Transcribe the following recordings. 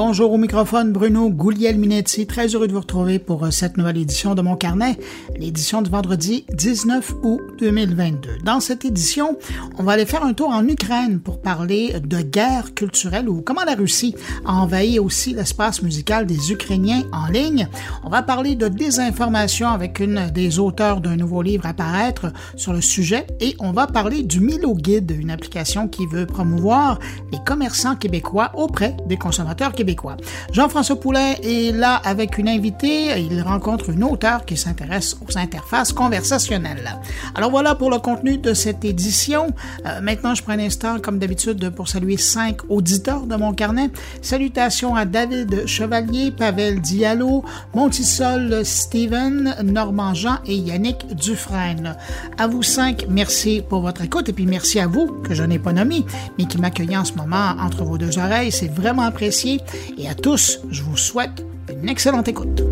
Bonjour au microphone, Bruno Gouliel-Minetti. Très heureux de vous retrouver pour euh, cette nouvelle édition de mon carnet, l'édition du vendredi 19 août 2022. Dans cette édition, on va aller faire un tour en Ukraine pour parler de guerre culturelle ou comment la Russie a envahi aussi l'espace musical des Ukrainiens en ligne. On va parler de désinformation avec une des auteurs d'un nouveau livre à paraître sur le sujet et on va parler du Milo Guide, une application qui veut promouvoir les commerçants québécois auprès des consommateurs québécois. Jean-François Poulet est là avec une invitée. Il rencontre une auteure qui s'intéresse aux interfaces conversationnelles. Alors voilà pour le contenu de cette édition. Euh, maintenant, je prends un instant, comme d'habitude, pour saluer cinq auditeurs de mon carnet. Salutations à David Chevalier, Pavel Diallo, Montisol Steven, Normand Jean et Yannick Dufresne. À vous cinq, merci pour votre écoute et puis merci à vous, que je n'ai pas nommé, mais qui m'accueillent en ce moment entre vos deux oreilles. C'est vraiment apprécié. Et à tous, je vous souhaite une excellente écoute.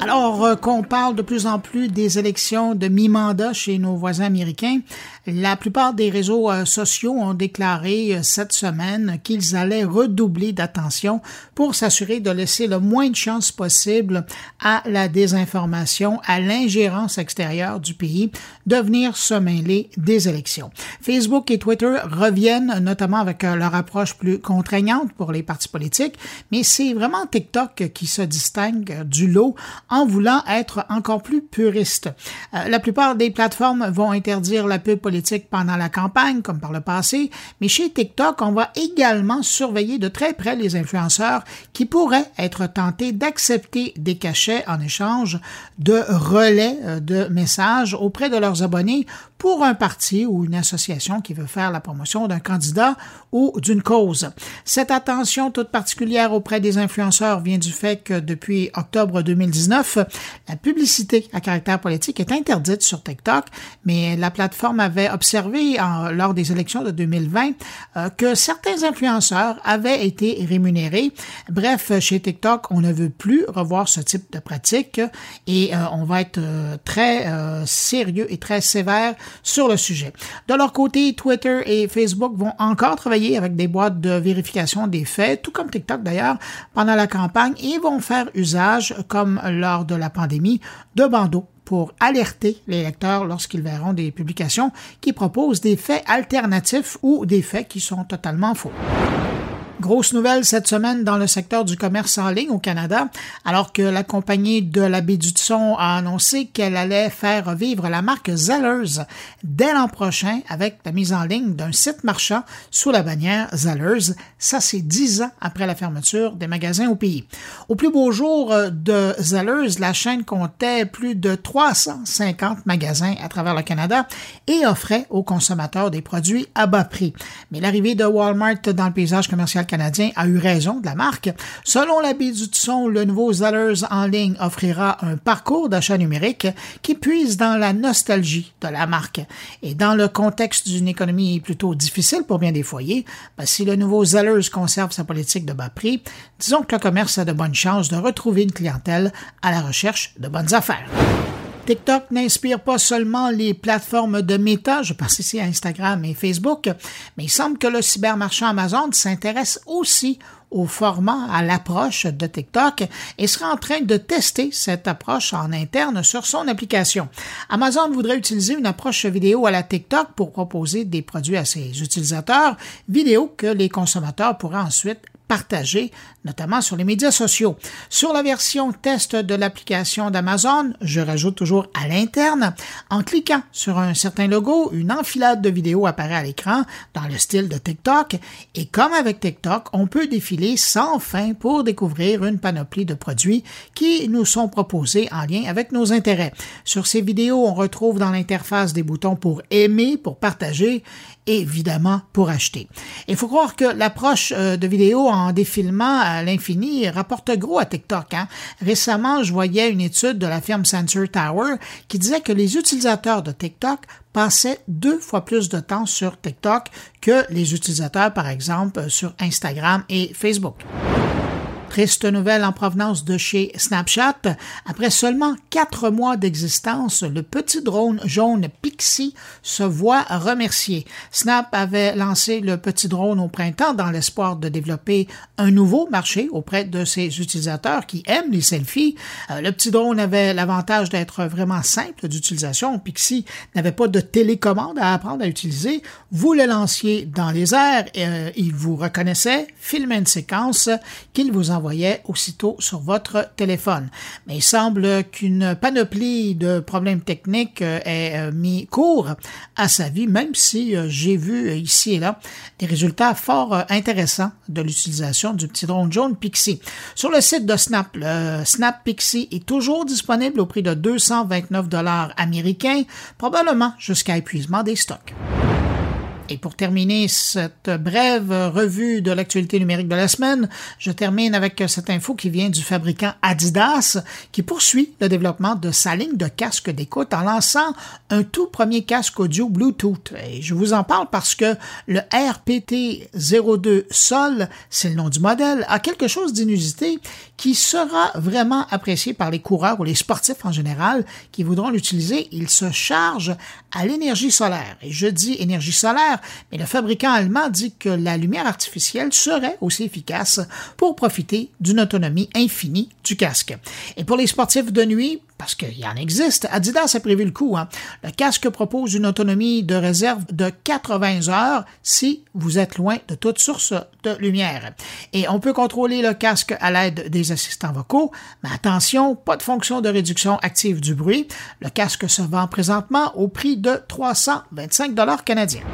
Alors euh, qu'on parle de plus en plus des élections de mi-mandat chez nos voisins américains, la plupart des réseaux euh, sociaux ont déclaré euh, cette semaine qu'ils allaient redoubler d'attention pour s'assurer de laisser le moins de chances possible à la désinformation, à l'ingérence extérieure du pays de venir se mêler des élections. Facebook et Twitter reviennent notamment avec leur approche plus contraignante pour les partis politiques, mais c'est vraiment TikTok qui se distingue du lot en voulant être encore plus puriste. Euh, la plupart des plateformes vont interdire la pub politique pendant la campagne, comme par le passé, mais chez TikTok, on va également surveiller de très près les influenceurs qui pourraient être tentés d'accepter des cachets en échange de relais euh, de messages auprès de leurs abonnés pour un parti ou une association qui veut faire la promotion d'un candidat ou d'une cause. Cette attention toute particulière auprès des influenceurs vient du fait que depuis octobre 2019, la publicité à caractère politique est interdite sur TikTok, mais la plateforme avait observé lors des élections de 2020 euh, que certains influenceurs avaient été rémunérés. Bref, chez TikTok, on ne veut plus revoir ce type de pratique et euh, on va être euh, très sérieux et très sévère sur le sujet. De leur côté, Twitter et Facebook vont encore travailler avec des boîtes de vérification des faits, tout comme TikTok d'ailleurs, pendant la campagne et vont faire usage, comme lors de la pandémie, de bandeaux pour alerter les lecteurs lorsqu'ils verront des publications qui proposent des faits alternatifs ou des faits qui sont totalement faux. Grosse nouvelle cette semaine dans le secteur du commerce en ligne au Canada, alors que la compagnie de la baie du Son a annoncé qu'elle allait faire vivre la marque Zellers dès l'an prochain avec la mise en ligne d'un site marchand sous la bannière Zellers. Ça, c'est dix ans après la fermeture des magasins au pays. Au plus beau jour de Zellers, la chaîne comptait plus de 350 magasins à travers le Canada et offrait aux consommateurs des produits à bas prix. Mais l'arrivée de Walmart dans le paysage commercial canadien a eu raison de la marque. Selon du le nouveau Zellers en ligne offrira un parcours d'achat numérique qui puise dans la nostalgie de la marque. Et dans le contexte d'une économie plutôt difficile pour bien des foyers, ben, si le nouveau Zellers conserve sa politique de bas prix, disons que le commerce a de bonnes chances de retrouver une clientèle à la recherche de bonnes affaires. TikTok n'inspire pas seulement les plateformes de méta, je pense ici à Instagram et Facebook, mais il semble que le cybermarchand Amazon s'intéresse aussi au format, à l'approche de TikTok et sera en train de tester cette approche en interne sur son application. Amazon voudrait utiliser une approche vidéo à la TikTok pour proposer des produits à ses utilisateurs, vidéo que les consommateurs pourraient ensuite partagé, notamment sur les médias sociaux. Sur la version test de l'application d'Amazon, je rajoute toujours à l'interne, en cliquant sur un certain logo, une enfilade de vidéos apparaît à l'écran dans le style de TikTok et comme avec TikTok, on peut défiler sans fin pour découvrir une panoplie de produits qui nous sont proposés en lien avec nos intérêts. Sur ces vidéos, on retrouve dans l'interface des boutons pour aimer, pour partager évidemment pour acheter. Il faut croire que l'approche euh, de vidéo en défilement à l'infini rapporte gros à TikTok. Hein. Récemment, je voyais une étude de la firme Sensor Tower qui disait que les utilisateurs de TikTok passaient deux fois plus de temps sur TikTok que les utilisateurs, par exemple, sur Instagram et Facebook. Triste nouvelle en provenance de chez Snapchat. Après seulement quatre mois d'existence, le petit drone jaune Pixie se voit remercié. Snap avait lancé le petit drone au printemps dans l'espoir de développer un nouveau marché auprès de ses utilisateurs qui aiment les selfies. Euh, le petit drone avait l'avantage d'être vraiment simple d'utilisation. Pixie n'avait pas de télécommande à apprendre à utiliser. Vous le lanciez dans les airs, et, euh, il vous reconnaissait, filmait une séquence qu'il vous envoyait aussitôt sur votre téléphone. Mais il semble qu'une panoplie de problèmes techniques euh, ait mis cours à sa vie, même si j'ai vu ici et là des résultats fort intéressants de l'utilisation du petit drone jaune Pixie. Sur le site de Snap, le Snap Pixie est toujours disponible au prix de 229 dollars américains, probablement jusqu'à épuisement des stocks. Et pour terminer cette brève revue de l'actualité numérique de la semaine, je termine avec cette info qui vient du fabricant Adidas qui poursuit le développement de sa ligne de casques d'écoute en lançant un tout premier casque audio Bluetooth. Et je vous en parle parce que le RPT02 Sol, c'est le nom du modèle, a quelque chose d'inusité qui sera vraiment apprécié par les coureurs ou les sportifs en général qui voudront l'utiliser. Il se charge à l'énergie solaire. Et je dis énergie solaire mais le fabricant allemand dit que la lumière artificielle serait aussi efficace pour profiter d'une autonomie infinie du casque. Et pour les sportifs de nuit, parce qu'il y en existe, Adidas a prévu le coup. Hein. Le casque propose une autonomie de réserve de 80 heures si vous êtes loin de toute source de lumière. Et on peut contrôler le casque à l'aide des assistants vocaux, mais attention, pas de fonction de réduction active du bruit. Le casque se vend présentement au prix de 325 dollars canadiens.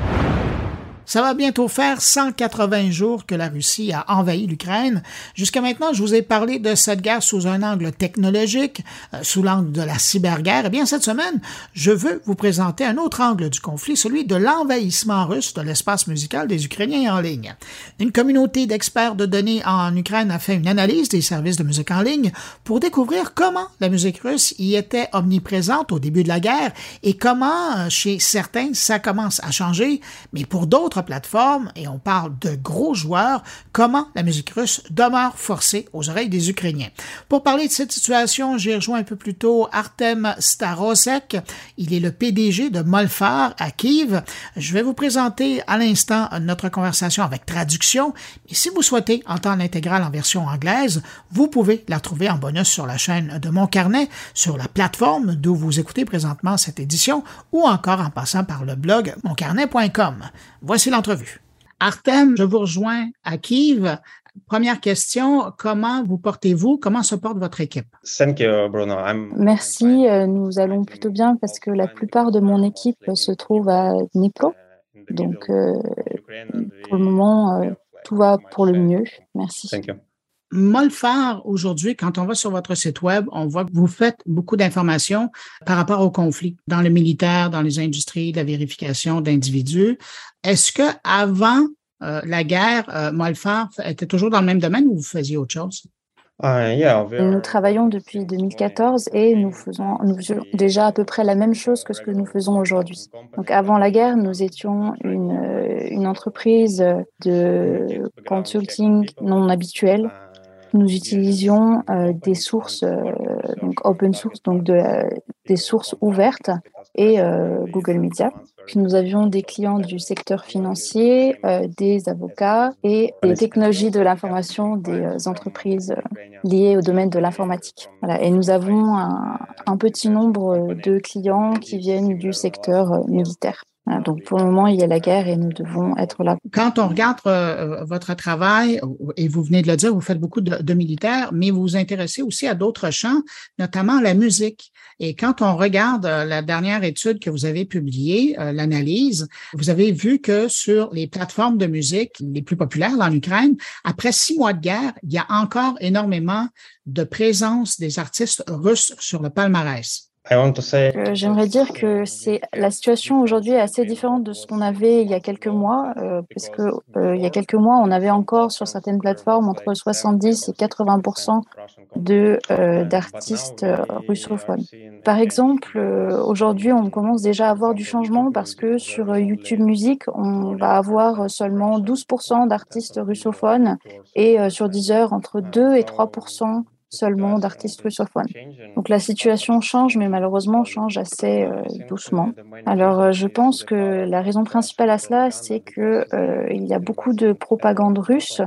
Ça va bientôt faire 180 jours que la Russie a envahi l'Ukraine. Jusqu'à maintenant, je vous ai parlé de cette guerre sous un angle technologique, euh, sous l'angle de la cyberguerre. Eh bien, cette semaine, je veux vous présenter un autre angle du conflit, celui de l'envahissement russe de l'espace musical des Ukrainiens en ligne. Une communauté d'experts de données en Ukraine a fait une analyse des services de musique en ligne pour découvrir comment la musique russe y était omniprésente au début de la guerre et comment, euh, chez certains, ça commence à changer, mais pour d'autres, plateforme, et on parle de gros joueurs, comment la musique russe demeure forcée aux oreilles des Ukrainiens? Pour parler de cette situation, j'ai rejoint un peu plus tôt Artem Starosek. Il est le PDG de Molfar à Kiev. Je vais vous présenter à l'instant notre conversation avec traduction, mais si vous souhaitez entendre l'intégrale en version anglaise, vous pouvez la trouver en bonus sur la chaîne de Mon Carnet, sur la plateforme d'où vous écoutez présentement cette édition, ou encore en passant par le blog moncarnet.com. Voici l'entrevue. Artem, je vous rejoins à Kiev. Première question, comment vous portez-vous? Comment se porte votre équipe? Merci, euh, nous allons plutôt bien parce que la plupart de mon équipe se trouve à Dnipro. Donc, euh, pour le moment, euh, tout va pour le mieux. Merci. Molfar, aujourd'hui, quand on va sur votre site web, on voit que vous faites beaucoup d'informations par rapport au conflit dans le militaire, dans les industries, la vérification d'individus. Est-ce que avant euh, la guerre, euh, Molfar était toujours dans le même domaine ou vous faisiez autre chose? Ah, nous travaillons depuis 2014 et nous faisons, nous faisons déjà à peu près la même chose que ce que nous faisons aujourd'hui. Donc avant la guerre, nous étions une, une entreprise de consulting non habituelle nous utilisions euh, des sources euh, donc open source, donc de des sources ouvertes et euh, Google Media. Nous avions des clients du secteur financier, des avocats et des technologies de l'information des entreprises liées au domaine de l'informatique. Voilà. Et nous avons un petit nombre de clients qui viennent du secteur militaire. Donc pour le moment, il y a la guerre et nous devons être là. Quand on regarde euh, votre travail, et vous venez de le dire, vous faites beaucoup de, militaires, mais vous vous intéressez aussi à d'autres champs, notamment la musique. Et quand on regarde euh, la dernière étude que vous avez publiée, euh, l'analyse, vous avez vu que sur les plateformes de musique les plus populaires en Ukraine, après six mois de guerre, il y a encore énormément de présence des artistes russes sur le palmarès. Euh, j'aimerais dire que c'est la situation aujourd'hui est assez différente de ce qu'on avait il y a quelques mois, euh, parce que euh, il y a quelques mois, on avait encore sur certaines plateformes entre 70 et 80 de d'artistes russophones. Par exemple, aujourd'hui, on commence déjà à avoir du changement parce que sur YouTube Music, on va avoir seulement 12% d'artistes russophones et sur Deezer entre 2 et 3 seulement d'artistes russophones. Donc la situation change, mais malheureusement change assez euh, doucement. Alors euh, je pense que la raison principale à cela, c'est que euh, il y a beaucoup de propagande russe,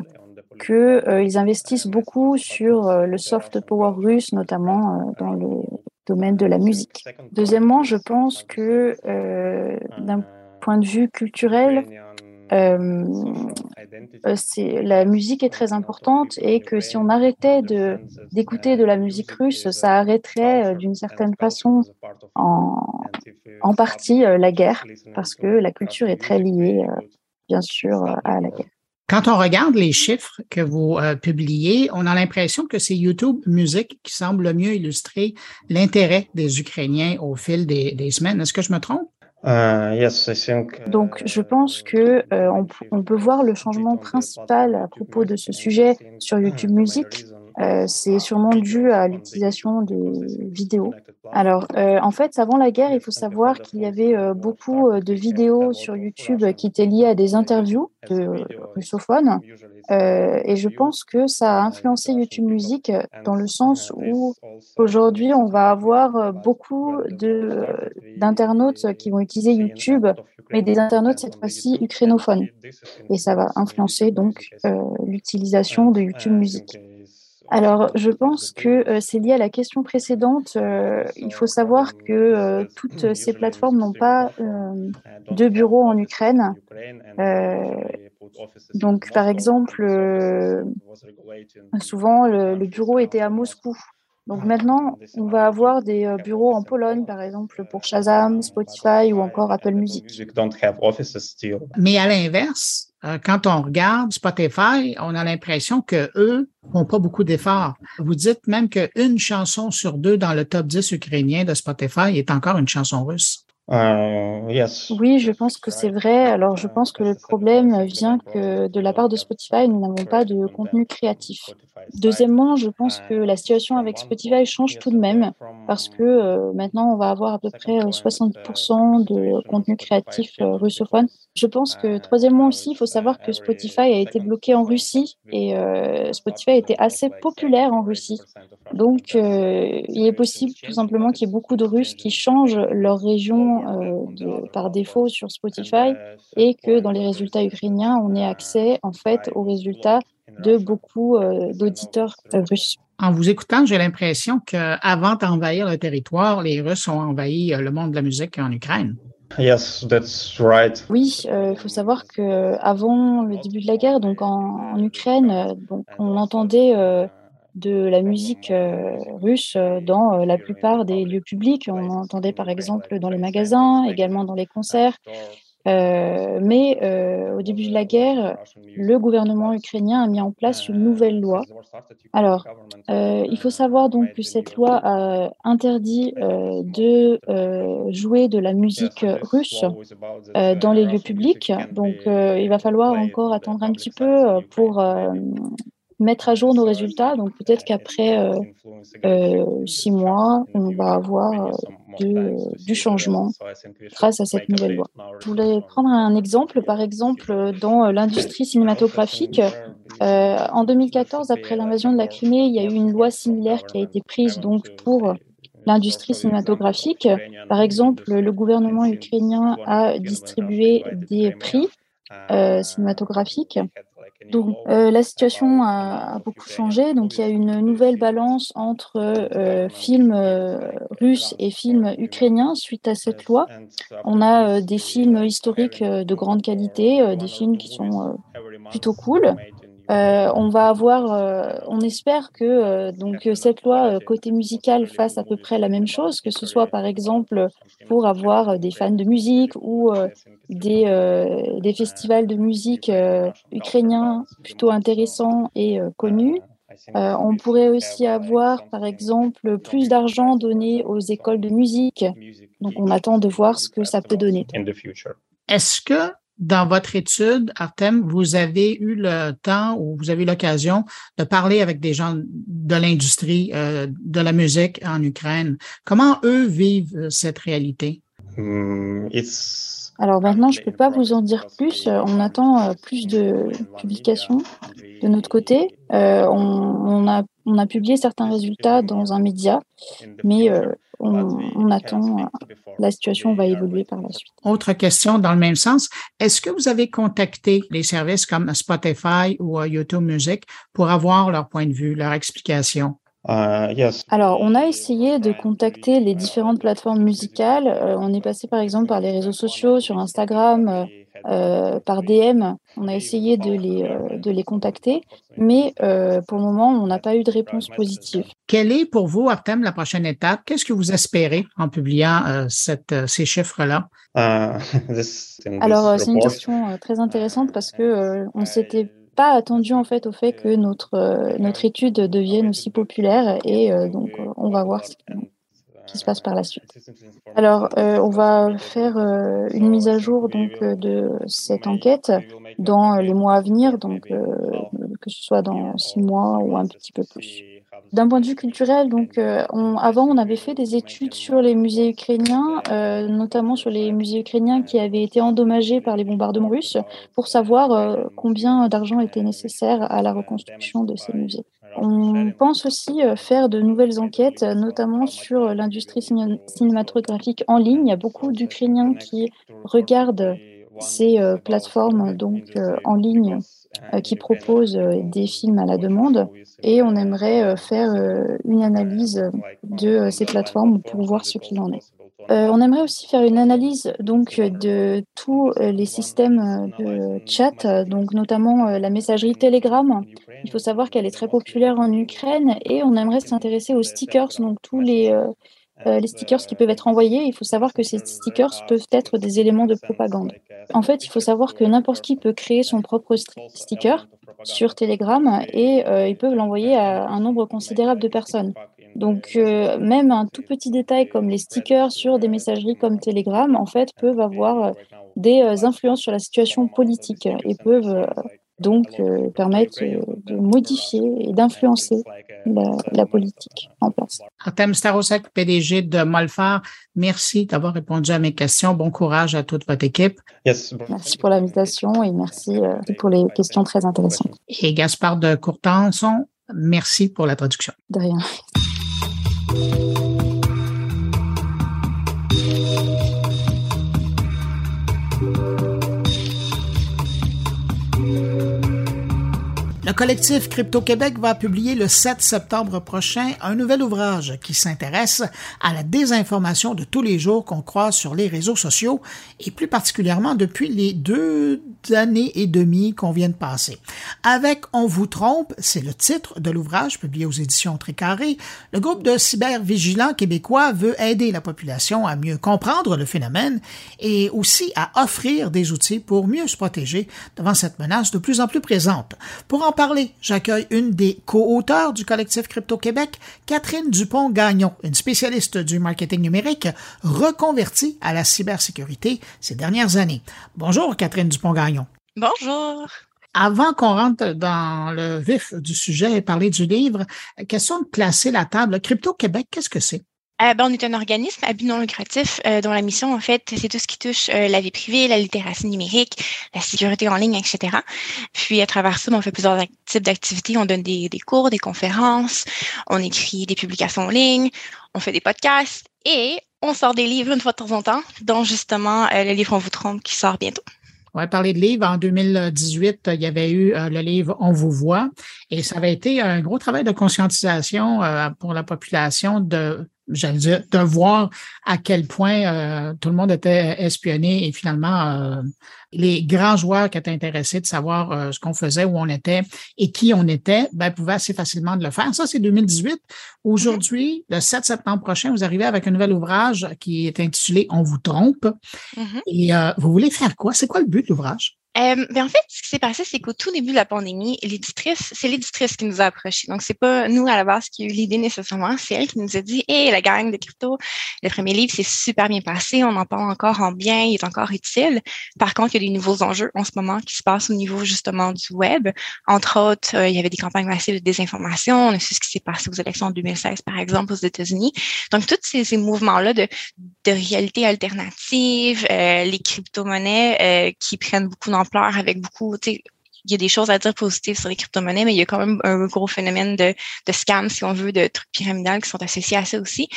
qu'ils investissent beaucoup sur le soft power russe, notamment dans le domaine de la musique. Deuxièmement, je pense que d'un point de vue culturel, euh, euh, la musique est très importante et que si on arrêtait d'écouter de la musique russe, ça arrêterait euh, d'une certaine façon en, partie la guerre, parce que la culture est très liée, bien sûr, à la guerre. Quand on regarde les chiffres que vous publiez, on a l'impression que c'est YouTube Music qui semble le mieux illustrer l'intérêt des Ukrainiens au fil des semaines. Est-ce que je me trompe? Uh, Donc, je pense que euh, on, peut voir le changement principal à propos de ce sujet sur YouTube Music. Euh, c'est sûrement dû à l'utilisation des vidéos. Alors, euh, en fait, avant la guerre, il faut savoir qu'il y avait beaucoup de vidéos sur YouTube qui étaient liées à des interviews de russophones. et je pense que ça a influencé YouTube Music dans le sens où aujourd'hui, on va avoir beaucoup d'internautes qui vont utiliser YouTube, mais des internautes cette fois-ci ukrainophones. Et ça va influencer donc l'utilisation de YouTube Music. Alors, je pense que euh, c'est lié à la question précédente. Euh, il faut savoir que euh, toutes ces plateformes n'ont pas de bureau en Ukraine. donc, par exemple, souvent, le, bureau était à Moscou. Donc maintenant, on va avoir des bureaux en Pologne, par exemple, pour Shazam, Spotify ou encore Apple Music. Mais à l'inverse, quand on regarde Spotify, on a l'impression que eux font pas beaucoup d'efforts. Vous dites même qu'une chanson sur deux dans le top 10 ukrainien de Spotify est encore une chanson russe. Euh, oui, je pense que c'est vrai. Alors, je pense que le problème vient que de la part de Spotify, nous n'avons pas de contenu créatif. Deuxièmement, je pense que la situation avec Spotify change tout de même parce que euh, maintenant, on va avoir à peu près 60% de contenu créatif russophone je pense que troisièmement aussi, il faut savoir que Spotify a été bloqué en Russie et euh, Spotify était assez populaire en Russie. Donc, euh, il est possible tout simplement qu'il y ait beaucoup de Russes qui changent leur région euh, par défaut sur Spotify et que dans les résultats ukrainiens, on ait accès en fait aux résultats de beaucoup d'auditeurs russes. En vous écoutant, j'ai l'impression qu'avant d'envahir le territoire, les Russes ont envahi le monde de la musique en Ukraine. Yes, that's right. Oui, euh, il faut savoir que avant le début de la guerre, donc en, Ukraine, euh, donc on entendait euh, de la musique russe dans la plupart des lieux publics. On entendait par exemple dans les magasins, également dans les concerts. Euh, mais euh, au début de la guerre, le gouvernement ukrainien a mis en place une nouvelle loi. Alors, euh, il faut savoir donc que cette loi interdit de jouer de la musique russe dans les lieux publics. Donc, il va falloir encore attendre un petit peu pour mettre à jour nos résultats. Donc peut-être qu'après euh, euh, six mois, on va avoir euh, du changement grâce à cette nouvelle loi. Je voulais prendre un exemple. Par exemple, dans l'industrie cinématographique, en 2014, après l'invasion de la Crimée, il y a eu une loi similaire qui a été prise donc pour l'industrie cinématographique. Par exemple, le gouvernement ukrainien a distribué des prix cinématographiques donc euh, la situation a, beaucoup changé. Donc il y a une nouvelle balance entre euh, films euh, russes et films ukrainiens suite à cette loi. On a des films historiques de grande qualité, des films qui sont plutôt cool. Euh, on va avoir, euh, on espère que euh, donc cette loi côté musical fasse à peu près la même chose, que ce soit par exemple pour avoir des fans de musique ou des, des festivals de musique ukrainiens plutôt intéressants et connus. on pourrait aussi avoir, par exemple, plus d'argent donné aux écoles de musique. Donc, on attend de voir ce que ça peut donner. Est-ce que dans votre étude, Artem, vous avez eu le temps ou vous avez eu l'occasion de parler avec des gens de l'industrie euh, de la musique en Ukraine. Comment eux vivent euh, cette réalité? Hmm, Alors maintenant, je ne peux pas vous en dire plus. On attend euh, plus de publications de notre côté. on, a, on a publié certains résultats dans un média, mais on, attend, la situation va évoluer par la suite. Autre question dans le même sens, est-ce que vous avez contacté les services comme Spotify ou euh, YouTube Music pour avoir leur point de vue, leur explication? Uh, Alors, on a essayé de contacter les différentes plateformes musicales. Euh, on est passé par exemple par les réseaux sociaux, sur Instagram, euh, euh, par DM. On a essayé de les, euh, de les contacter, mais euh, pour le moment, on n'a pas eu de réponse positive. Quelle est pour vous, Artem, la prochaine étape? Qu'est-ce que vous espérez en publiant cette, ces chiffres-là? Alors, c'est une question très intéressante parce que on s'était pas attendu en fait au fait que notre, notre étude devienne aussi populaire et donc on va voir ce qui se passe par la suite. Alors, euh, on va faire euh, une mise à jour donc euh, de cette enquête dans les mois à venir, donc que ce soit dans six mois ou un petit peu plus. D'un point de vue culturel, donc avant on avait fait des études sur les musées ukrainiens, notamment sur les musées ukrainiens qui avaient été endommagés par les bombardements russes, pour savoir combien d'argent était nécessaire à la reconstruction de ces musées. On pense aussi euh, faire de nouvelles enquêtes, notamment sur l'industrie cinématographique en ligne. Il y a beaucoup d'Ukrainiens qui regardent ces euh, plateformes donc euh, en ligne qui proposent des films à la demande et on aimerait faire une analyse de ces plateformes pour voir ce qu'il en est. Euh, on aimerait aussi faire une analyse donc de tous euh, les systèmes euh, de chat, donc notamment la messagerie Telegram. Il faut savoir qu'elle est très populaire en Ukraine et on aimerait s'intéresser aux stickers, donc tous les, les stickers qui peuvent être envoyés. Il faut savoir que ces stickers peuvent être des éléments de propagande. En fait, il faut savoir que n'importe qui peut créer son propre sticker sur Telegram et ils peuvent l'envoyer à un nombre considérable de personnes. Donc, euh, même un tout petit détail comme les stickers sur des messageries comme Telegram, en fait, peuvent avoir euh, des euh, influences sur la situation politique et peuvent donc permettre de modifier et d'influencer la, politique en place. Artem Starosek, PDG de Molfar, merci d'avoir répondu à mes questions. Bon courage à toute votre équipe. Merci pour l'invitation et merci pour les questions très intéressantes. Et Gaspard de Courtenson, merci pour la traduction. De rien. Le collectif Crypto-Québec va publier le 7 septembre prochain un nouvel ouvrage qui s'intéresse à la désinformation de tous les jours qu'on croise sur les réseaux sociaux et plus particulièrement depuis les deux années et demie qu'on vient de passer. Avec On vous trompe, c'est le titre de l'ouvrage publié aux éditions Tricaré, le groupe de cybervigilants québécois veut aider la population à mieux comprendre le phénomène et aussi à offrir des outils pour mieux se protéger devant cette menace de plus en plus présente. Pour en parler, j'accueille une des co-auteurs du collectif Crypto Québec, Catherine Dupont-Gagnon, une spécialiste du marketing numérique reconvertie à la cybersécurité ces dernières années. Bonjour Catherine Dupont-Gagnon. Bonjour. Avant qu'on rentre dans le vif du sujet et parler du livre, question de placer la table. Crypto Québec, qu'est-ce que c'est? Euh, ben, on est un organisme à but non lucratif euh, dont la mission, en fait, c'est tout ce qui touche euh, la vie privée, la littératie numérique, la sécurité en ligne, etc. Puis, à travers ça, ben, on fait plusieurs types d'activités. On donne des, des, cours, des conférences, on écrit des publications en ligne, on fait des podcasts et on sort des livres une fois de temps en temps, dont justement le livre On vous trompe qui sort bientôt. On va parler de livres. En 2018, il y avait eu le livre On vous voit et ça avait été un gros travail de conscientisation pour la population de j'allais dire, de voir à quel point euh, tout le monde était espionné et finalement euh, les grands joueurs qui étaient intéressés de savoir euh, ce qu'on faisait, où on était et qui on était, ben, pouvaient assez facilement de le faire. Ça, c'est 2018. Aujourd'hui, le 7 septembre prochain, vous arrivez avec un nouvel ouvrage qui est intitulé On vous trompe. Mm-hmm. Et vous voulez faire quoi? C'est quoi le but de l'ouvrage? Euh, ben en fait, ce qui s'est passé, c'est qu'au tout début de la pandémie, l'éditrice, c'est l'éditrice qui nous a approchés. Donc, c'est pas nous à la base qui a eu l'idée nécessairement, c'est elle qui nous a dit Hey, la gang de crypto, le premier livre, c'est super bien passé, on en parle encore en bien, il est encore utile. Par contre, il y a des nouveaux enjeux en ce moment qui se passent au niveau justement du web. Entre autres, euh, il y avait des campagnes massives de désinformation. On a su ce qui s'est passé aux élections en 2016, par exemple, aux États-Unis. Donc, tous ces, ces mouvements-là de, de réalité alternative, euh, les crypto-monnaies euh, qui prennent beaucoup d'ampleur avec beaucoup, tu sais, il y a des choses à dire positives sur les crypto-monnaies, mais il y a quand même un gros phénomène de, de scam, si on veut, de trucs pyramidales qui sont associés à ça aussi.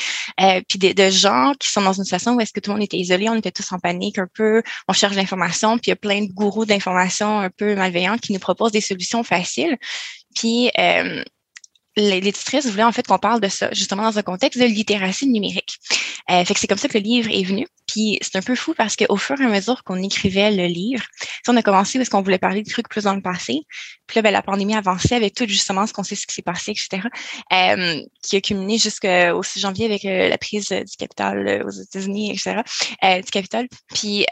Euh, puis de, gens qui sont dans une situation où est-ce que tout le monde était isolé, on était tous en panique un peu, on cherche l'information, puis il y a plein de gourous d'informations un peu malveillants qui nous proposent des solutions faciles. Puis euh, voulait en fait qu'on parle de ça, justement dans un contexte de littératie numérique. Euh, fait que c'est comme ça que le livre est venu. Puis c'est un peu fou parce qu'au fur et à mesure qu'on écrivait le livre, on a commencé parce qu'on voulait parler de trucs plus dans le passé. Puis là, ben, la pandémie avançait avec tout justement ce qu'on sait ce qui s'est passé, etc. Euh, qui a culminé jusqu'au 6 janvier avec euh, la prise du capital euh, aux États-Unis, etc. Du capital. Puis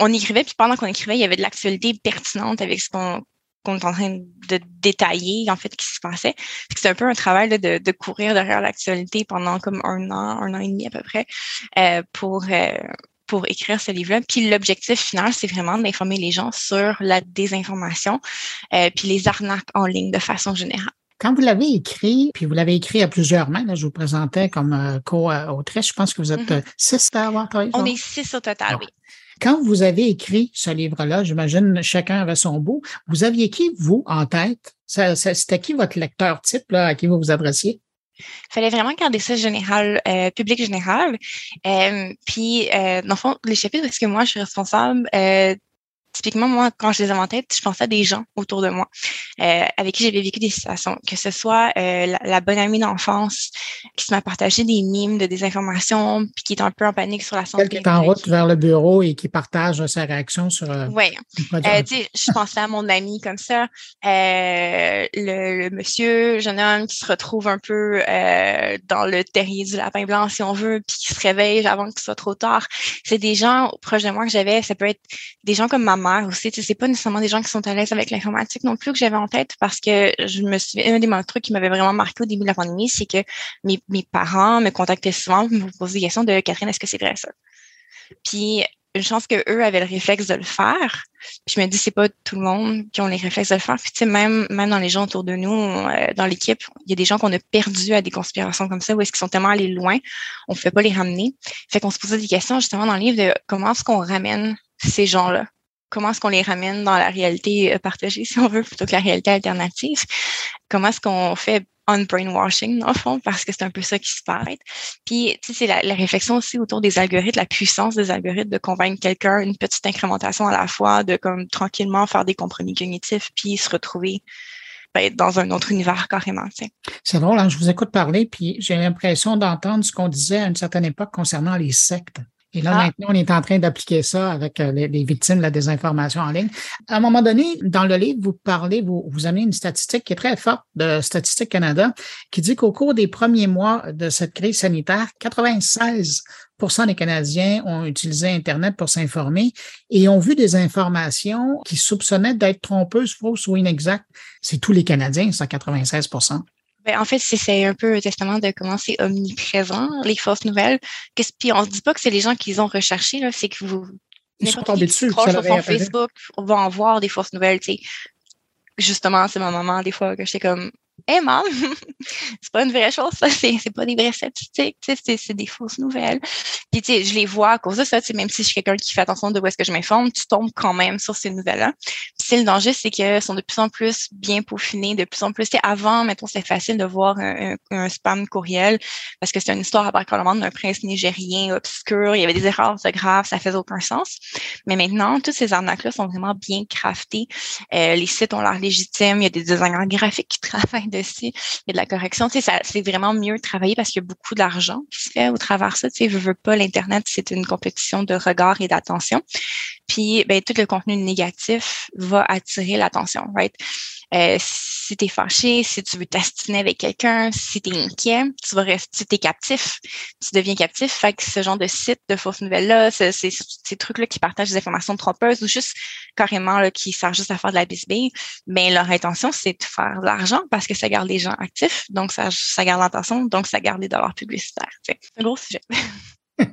on écrivait, puis pendant qu'on écrivait, il y avait de l'actualité pertinente avec ce qu'on qu'on est en train de détailler en fait ce qui se passait. C'est un peu un travail de, de, courir derrière l'actualité pendant comme un an, un an et demi à peu près euh, pour euh, pour écrire ce livre-là. Puis l'objectif final, c'est vraiment d'informer les gens sur la désinformation euh, puis les arnaques en ligne de façon générale. Quand vous l'avez écrit, puis vous l'avez écrit à plusieurs mains, là, je vous présentais comme co-autrice, je pense que vous êtes mm-hmm. six à avoir travaillé. On est six au total, oui. Quand vous avez écrit ce livre-là, j'imagine chacun avait son bout, vous aviez qui, vous, en tête? C'était qui votre lecteur type à qui vous vous adressiez? Il fallait vraiment garder ça général, euh, public général. Euh, puis, euh, dans le fond, les chapitres, parce que moi, je suis responsable typiquement, moi, quand je les avais en tête, je pensais à des gens autour de moi euh, avec qui j'avais vécu des situations, que ce soit euh, la, bonne amie d'enfance qui m'a partagé des mimes de désinformation, puis qui est un peu en panique sur la santé. Qui est en route vers le bureau et qui partage sa réaction sur. Euh, oui. Euh, je pensais à mon ami comme ça, euh, le, le, monsieur, le jeune homme qui se retrouve un peu dans le terrier du lapin blanc, si on veut, puis qui se réveille avant que ce soit trop tard. C'est des gens proches de moi que j'avais. Ça peut être des gens comme ma mère aussi. Tu sais, c'est pas nécessairement des gens qui sont à l'aise avec l'informatique non plus que j'avais en tête parce que je me suis un des trucs qui m'avait vraiment marqué au début de la pandémie, c'est que mes, parents me contactaient souvent pour me poser des questions de Catherine, est-ce que c'est vrai ça? Puis une chance que eux avaient le réflexe de le faire. Puis je me dis c'est pas tout le monde qui ont les réflexes de le faire. Puis tu sais même même dans les gens autour de nous, euh, dans l'équipe, il y a des gens qu'on a perdus à des conspirations comme ça, où est-ce qu'ils sont tellement allés loin, on ne fait pas les ramener. Fait qu'on se posait des questions justement dans le livre de comment est-ce qu'on ramène ces gens-là? Comment est-ce qu'on les ramène dans la réalité euh, partagée, si on veut, plutôt que la réalité alternative? Comment est-ce qu'on fait on brainwashing, dans le fond, parce que c'est un peu ça qui se passe. Puis, tu sais, c'est la, la, réflexion aussi autour des algorithmes, la puissance des algorithmes de convaincre quelqu'un, une petite incrémentation à la fois, de comme tranquillement faire des compromis cognitifs, puis se retrouver ben, dans un autre univers carrément. C'est drôle, hein? je vous écoute parler, puis j'ai l'impression d'entendre ce qu'on disait à une certaine époque concernant les sectes. Et là, ah. maintenant, on est en train d'appliquer ça avec euh, les, victimes de la désinformation en ligne. À un moment donné, dans le livre, vous parlez, vous, vous amenez une statistique qui est très forte de Statistique Canada, qui dit qu'au cours des premiers mois de cette crise sanitaire, 96% des Canadiens ont utilisé Internet pour s'informer et ont vu des informations qui soupçonnaient d'être trompeuses, fausses ou inexactes. C'est tous les Canadiens, ça, 96 ben, en fait, c'est un peu un testament de comment c'est omniprésent, les fausses nouvelles. Que, puis on se dit pas que c'est les gens qui les ont recherchées, c'est que vous ils sont tombés dessus. Sur Facebook, on va en voir des fausses nouvelles. Justement, c'est mon moment des fois que j'étais comme Hé, hey, maman, c'est pas une vraie chose, ça, c'est, pas des vraies statistiques, c'est, des fausses nouvelles. Puis, tu sais, je les vois à cause de ça, même si je suis quelqu'un qui fait attention de où est-ce que je m'informe, tu tombes quand même sur ces nouvelles-là. Le danger, c'est qu'elles sont de plus en plus bien peaufinées, de plus en plus, avant, mettons, c'était facile de voir un, spam courriel parce que c'était une histoire à d'un prince nigérien obscur, il y avait des erreurs de grave, ça faisait aucun sens. Mais maintenant, toutes ces arnaques-là sont vraiment bien craftées. Euh, les sites ont l'air légitimes, il y a des designers graphiques qui travaillent dessus, il y a de la correction. C'est vraiment mieux travailler parce qu'il y a beaucoup d'argent qui se fait au travers de ça. Tu sais, veux, veux pas, l'Internet, c'est une compétition de regard et d'attention. Puis, ben, tout le contenu négatif va attirer l'attention, right? Euh, si tu es fâché, si tu veux t'astiner avec quelqu'un, si tu es inquiet, tu vas rester, si tu es captif, tu deviens captif. Fait que ce genre de site de fausses nouvelles-là, ces, trucs-là qui partagent des informations trompeuses ou juste carrément là, qui servent juste à faire de la bisbille, mais ben, leur intention, c'est de faire de l'argent parce que ça garde les gens actifs, donc ça, ça garde l'attention, donc ça garde les dollars publicitaires. C'est un gros sujet.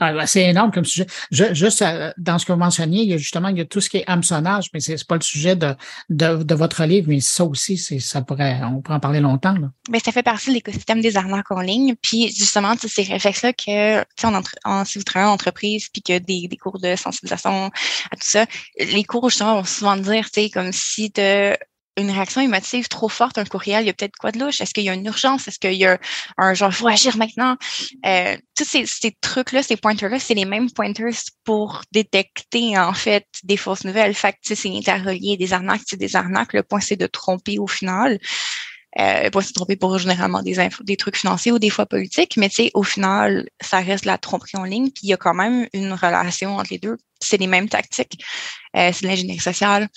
Ah, ben, c'est énorme comme sujet. juste euh, dans ce que vous mentionniez, il y a justement il y a tout ce qui est hameçonnage, mais c'est pas le sujet de, de, votre livre, mais ça aussi, c'est ça pourrait, on pourrait en parler longtemps. Là. Mais ben, ça fait partie de l'écosystème des arnaques en ligne. Puis justement, ces réflexes-là que en, en, si vous travaillez en entreprise, puis que des, des cours de sensibilisation à tout ça, les cours justement vont souvent dire, tu sais, comme si de une réaction émotive trop forte, un courriel, il y a peut-être quoi de louche? Est-ce qu'il y a une urgence? Est-ce qu'il y a un, genre, il faut agir maintenant? Euh, tous ces, ces trucs-là, ces pointers-là, c'est les mêmes pointers pour détecter, en fait, des fausses nouvelles. Fait que, c'est interrelié, des arnaques, c'est des arnaques. Le point, c'est de tromper au final. Euh, pas se tromper pour généralement des des trucs financiers ou des fois politiques, mais tu sais, au final, ça reste la tromperie en ligne, puis il y a quand même une relation entre les deux. C'est les mêmes tactiques, euh, c'est de l'ingénierie sociale,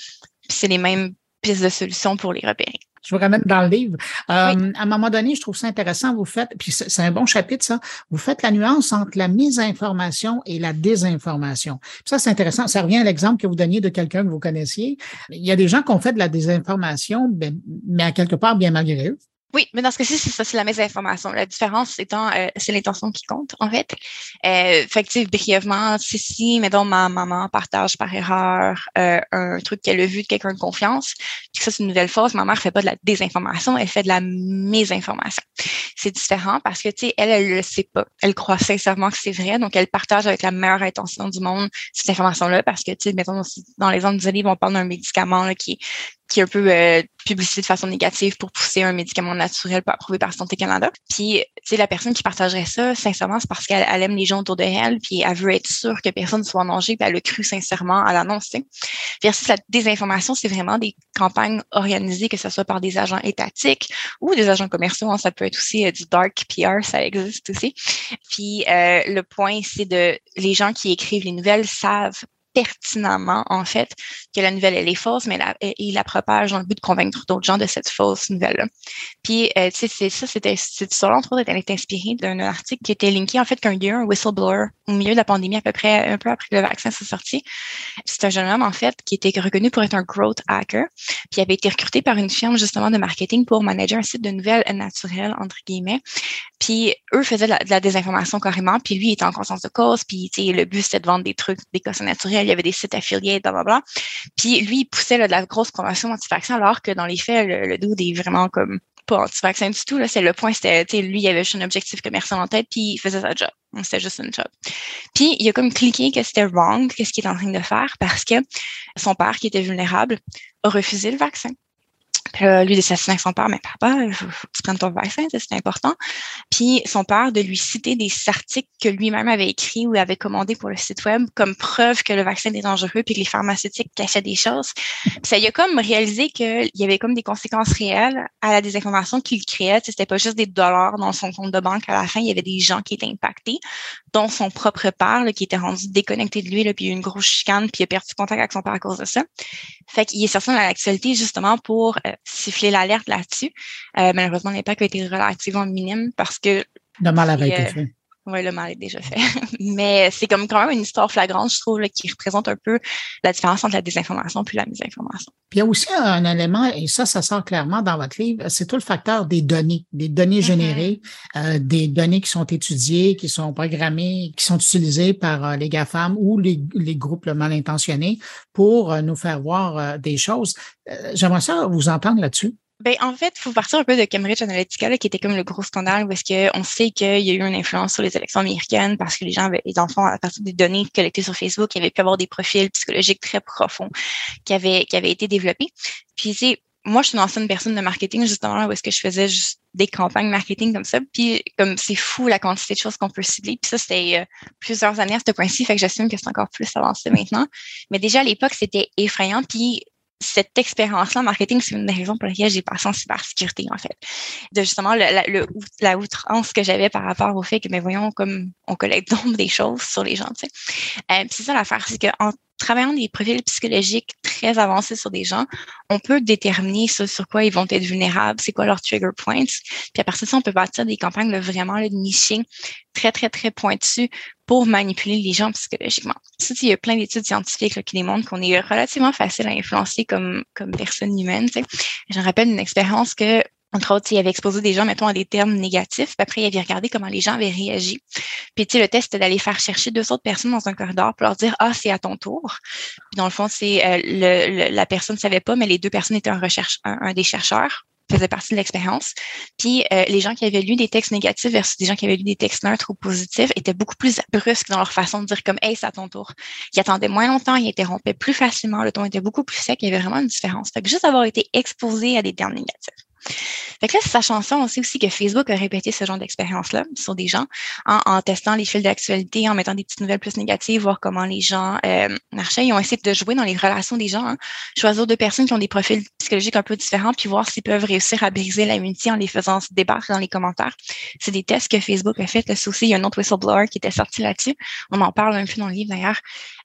c'est les mêmes pistes de solutions pour les repérer. Je vous ramène dans le livre. Euh, à un moment donné, je trouve ça intéressant, vous faites, puis c'est un bon chapitre, ça, vous faites la nuance entre la mésinformation et la désinformation. Puis ça, c'est intéressant. Ça revient à l'exemple que vous donniez de quelqu'un que vous connaissiez. Il y a des gens qui ont fait de la désinformation, ben, mais à quelque part, bien malgré eux. Oui, mais dans ce cas-ci, c'est ça, c'est la mésinformation. La différence étant, euh, c'est l'intention qui compte, en fait. Euh, fait que, brièvement, si, si, mettons, ma maman partage par erreur euh, un truc qu'elle a vu de quelqu'un de confiance, puis que ça, c'est une nouvelle fausse, ma mère fait pas de la désinformation, elle fait de la mésinformation. C'est différent parce que, tu sais, elle, elle le sait pas. Elle croit sincèrement que c'est vrai, donc elle partage avec la meilleure intention du monde cette information-là parce que, tu sais, mettons, dans les du livre, on parle d'un médicament là, qui, qui est un peu euh, publicité de façon négative pour pousser un médicament naturel pas approuvé par Santé Canada. Puis, c'est la personne qui partagerait ça, sincèrement, c'est parce qu'elle aime les gens autour de elle, puis elle veut être sûre que personne ne soit en danger, puis elle le cru sincèrement à l'annonce. Versus la désinformation, c'est vraiment des campagnes organisées, que ce soit par des agents étatiques ou des agents commerciaux. Hein, ça peut être aussi euh, du dark PR, ça existe aussi. Puis, euh, le point, c'est de les gens qui écrivent les nouvelles savent pertinemment, en fait, que la nouvelle, elle est fausse, mais la, il la propage dans le but de convaincre d'autres gens de cette fausse nouvelle-là. Puis, euh, tu sais, c'est ça, c'était, cette histoire entre autres, elle est inspirée d'un article qui était linké, en fait, qu'un un whistleblower, au milieu de la pandémie, à peu près, un peu après que le vaccin soit sorti. C'est un jeune homme, en fait, qui était reconnu pour être un growth hacker, puis il avait été recruté par une firme, justement, de marketing pour manager un site de nouvelles naturelles, entre guillemets. Puis, eux faisaient de la, désinformation carrément, puis lui, il était en conscience de cause, puis, tu sais, le but, c'était de vendre des trucs, des causes naturelles, il y avait des sites affiliés, blablabla. Puis lui, il poussait de la grosse convention anti-vaccin, alors que dans les faits, le, le dude est vraiment comme pas anti-vaccin du tout. Là. C'est le point, c'était, lui, il avait juste un objectif commercial en tête, puis il faisait sa job. C'était juste une job. Puis il a comme cliqué que c'était wrong, qu'est-ce qu'il est en train de faire, parce que son père, qui était vulnérable, a refusé le vaccin. Là, lui, s'assigner avec son père, mais papa, il faut, tu prennes ton vaccin, c'est important. Puis son père de lui citer des articles que lui-même avait écrits ou avait commandés pour le site web comme preuve que le vaccin est dangereux puis que les pharmaceutiques cachaient des choses. Puis ça y a comme réalisé qu'il y avait comme des conséquences réelles à la désinformation qu'il créait. C'était pas juste des dollars dans son compte de banque. À la fin, il y avait des gens qui étaient impactés, dont son propre père qui était rendu déconnecté de lui, là, puis il y a eu une grosse chicane, puis il a perdu contact avec son père à cause de ça. Fait qu'il est sorti dans l'actualité justement pour euh, siffler l'alerte là-dessus. Euh, malheureusement, l'impact a été relativement minime parce que... Le mal avait été euh, fait. Oui, le mal est déjà fait. Mais c'est comme quand même une histoire flagrante, je trouve, qui représente un peu la différence entre la désinformation puis la mésinformation. Puis il y a aussi un élément, et ça, ça sort clairement dans votre livre, c'est tout le facteur des données, des données mm-hmm. générées, euh, des données qui sont étudiées, qui sont programmées, qui sont utilisées par les GAFAM ou les, les groupes mal intentionnés pour nous faire voir des choses. J'aimerais ça vous entendre là-dessus. Ben, en fait, il faut partir un peu de Cambridge Analytica, qui était comme le gros scandale, est-ce qu'on sait qu'il y a eu une influence sur les élections américaines parce que les gens avaient, les enfants, à partir des données collectées sur Facebook, il y avait pu avoir des profils psychologiques très profonds qui avaient, qui avaient été développés. Puis, c'est, moi, je suis une ancienne personne de marketing, justement, où est-ce que je faisais juste des campagnes marketing comme ça. Puis, comme c'est fou la quantité de choses qu'on peut cibler. Puis ça, c'était euh, plusieurs années à ce point-ci, fait que j'assume que c'est encore plus avancé maintenant. Mais déjà, à l'époque, c'était effrayant. Puis, cette expérience-là en marketing, c'est une des raisons pour lesquelles j'ai passé en cybersécurité, en fait. De justement la, la outrance que j'avais par rapport au fait que, mais voyons, comme on collecte donc des choses sur les gens, tu sais. Euh, c'est ça l'affaire, c'est que travaillant des profils psychologiques très avancés sur des gens, on peut déterminer sur quoi ils vont être vulnérables, c'est quoi leurs trigger points. Puis à partir de ça, on peut bâtir des campagnes là, vraiment de nichées très, très, très pointues pour manipuler les gens psychologiquement. il y a plein d'études scientifiques qui démontrent qu'on est relativement facile à influencer comme, comme personne humaine. Je me rappelle une expérience que entre autres, il avait exposé des gens, mettons, à des termes négatifs. Puis après, il avait regardé comment les gens avaient réagi. Puis, tu sais, le test, c'était d'aller faire chercher deux autres personnes dans un corridor pour leur dire, ah, c'est à ton tour. Puis, dans le fond, c'est euh, le, la personne ne savait pas, mais les deux personnes étaient un, recherche, un, des chercheurs faisait partie de l'expérience. Puis euh, les gens qui avaient lu des textes négatifs versus des gens qui avaient lu des textes neutres ou positifs étaient beaucoup plus brusques dans leur façon de dire comme Hey, c'est à ton tour. Ils attendaient moins longtemps, ils interrompaient plus facilement, le ton était beaucoup plus sec, il y avait vraiment une différence. Fait que juste avoir été exposé à des termes négatifs. Fait que là, sachant ça, on sait aussi que Facebook a répété ce genre d'expérience-là sur des gens en, testant les fils d'actualité, en mettant des petites nouvelles plus négatives, voir comment les gens euh, marchaient. Ils ont essayé de jouer dans les relations des gens, hein. choisir deux personnes qui ont des profils psychologiques un peu différents, puis voir s'ils peuvent réussir à briser l'amitié en les faisant se débattre dans les commentaires. C'est des tests que Facebook a fait. Là, aussi, il y a un autre whistleblower qui était sorti là-dessus. On en parle un peu dans le livre d'ailleurs.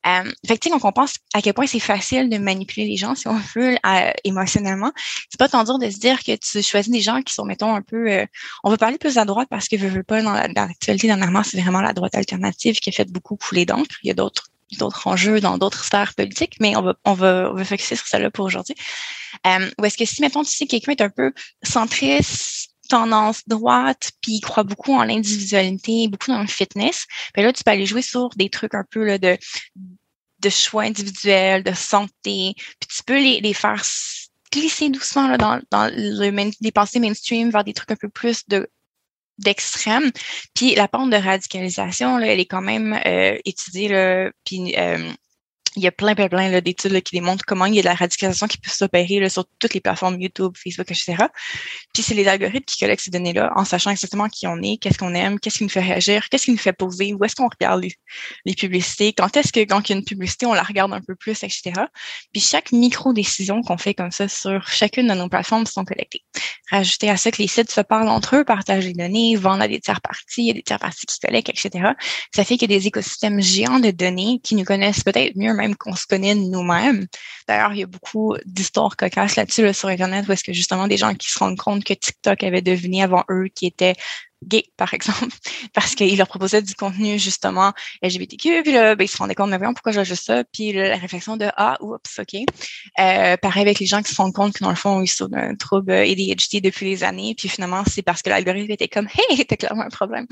Euh, fait que, donc on pense à quel point c'est facile de manipuler les gens si on veut euh, émotionnellement. C'est pas tant dur de se dire que tu choisis des gens qui sont, mettons, un peu. Euh, on va parler plus à droite parce que je veux pas dans l'actualité dernièrement, c'est vraiment la droite alternative qui a fait beaucoup couler d'encre. Il y a d'autres d'autres enjeux dans d'autres sphères politiques, mais on va, on va, on va focuser sur celle-là pour aujourd'hui. Euh, ou est-ce que si, mettons, tu sais, quelqu'un est un peu centriste, tendance droite, puis il croit beaucoup en l'individualité, beaucoup dans le fitness, ben là, tu peux aller jouer sur des trucs un peu de, de choix individuels, de santé, puis tu peux les, les faire glisser doucement dans, dans le, les pensées mainstream vers des trucs un peu plus de d'extrême. Puis la pente de radicalisation, elle est quand même euh, étudiée, puis euh, il y a plein, plein, plein d'études qui démontrent comment il y a de la radicalisation qui peut s'opérer sur toutes les plateformes YouTube, Facebook, etc. Puis c'est les algorithmes qui collectent ces données-là en sachant exactement qui on est, qu'est-ce qu'on aime, qu'est-ce qui nous fait réagir, qu'est-ce qui nous fait poser, où est-ce qu'on regarde les, publicités, quand est-ce que quand il y a une publicité, on la regarde un peu plus, etc. Puis chaque micro-décision qu'on fait comme ça sur chacune de nos plateformes sont collectées. Rajouter à ça que les sites se parlent entre eux, partagent les données, vendent à des tiers parties, il y a des tiers parties qui collectent, etc. Ça fait qu'il y a des écosystèmes géants de données qui nous connaissent peut-être mieux qu'on se connaît nous-mêmes. D'ailleurs, il y a beaucoup d'histoires cocasses là-dessus sur Internet où est-ce que justement des gens qui se rendent compte que TikTok avait deviné avant eux qui étaient gay, par exemple, parce qu'il leur proposait du contenu justement LGBTQ, puis là, ben, ils se rendaient compte, mais voyons pourquoi j'ai juste ça, puis la réflexion de ah, oups, ok. Euh, pareil avec les gens qui se rendent compte que dans le fond, ils sont d'un trouble ADHD depuis des années, puis finalement, c'est parce que l'algorithme était comme hey, t'as clairement un problème.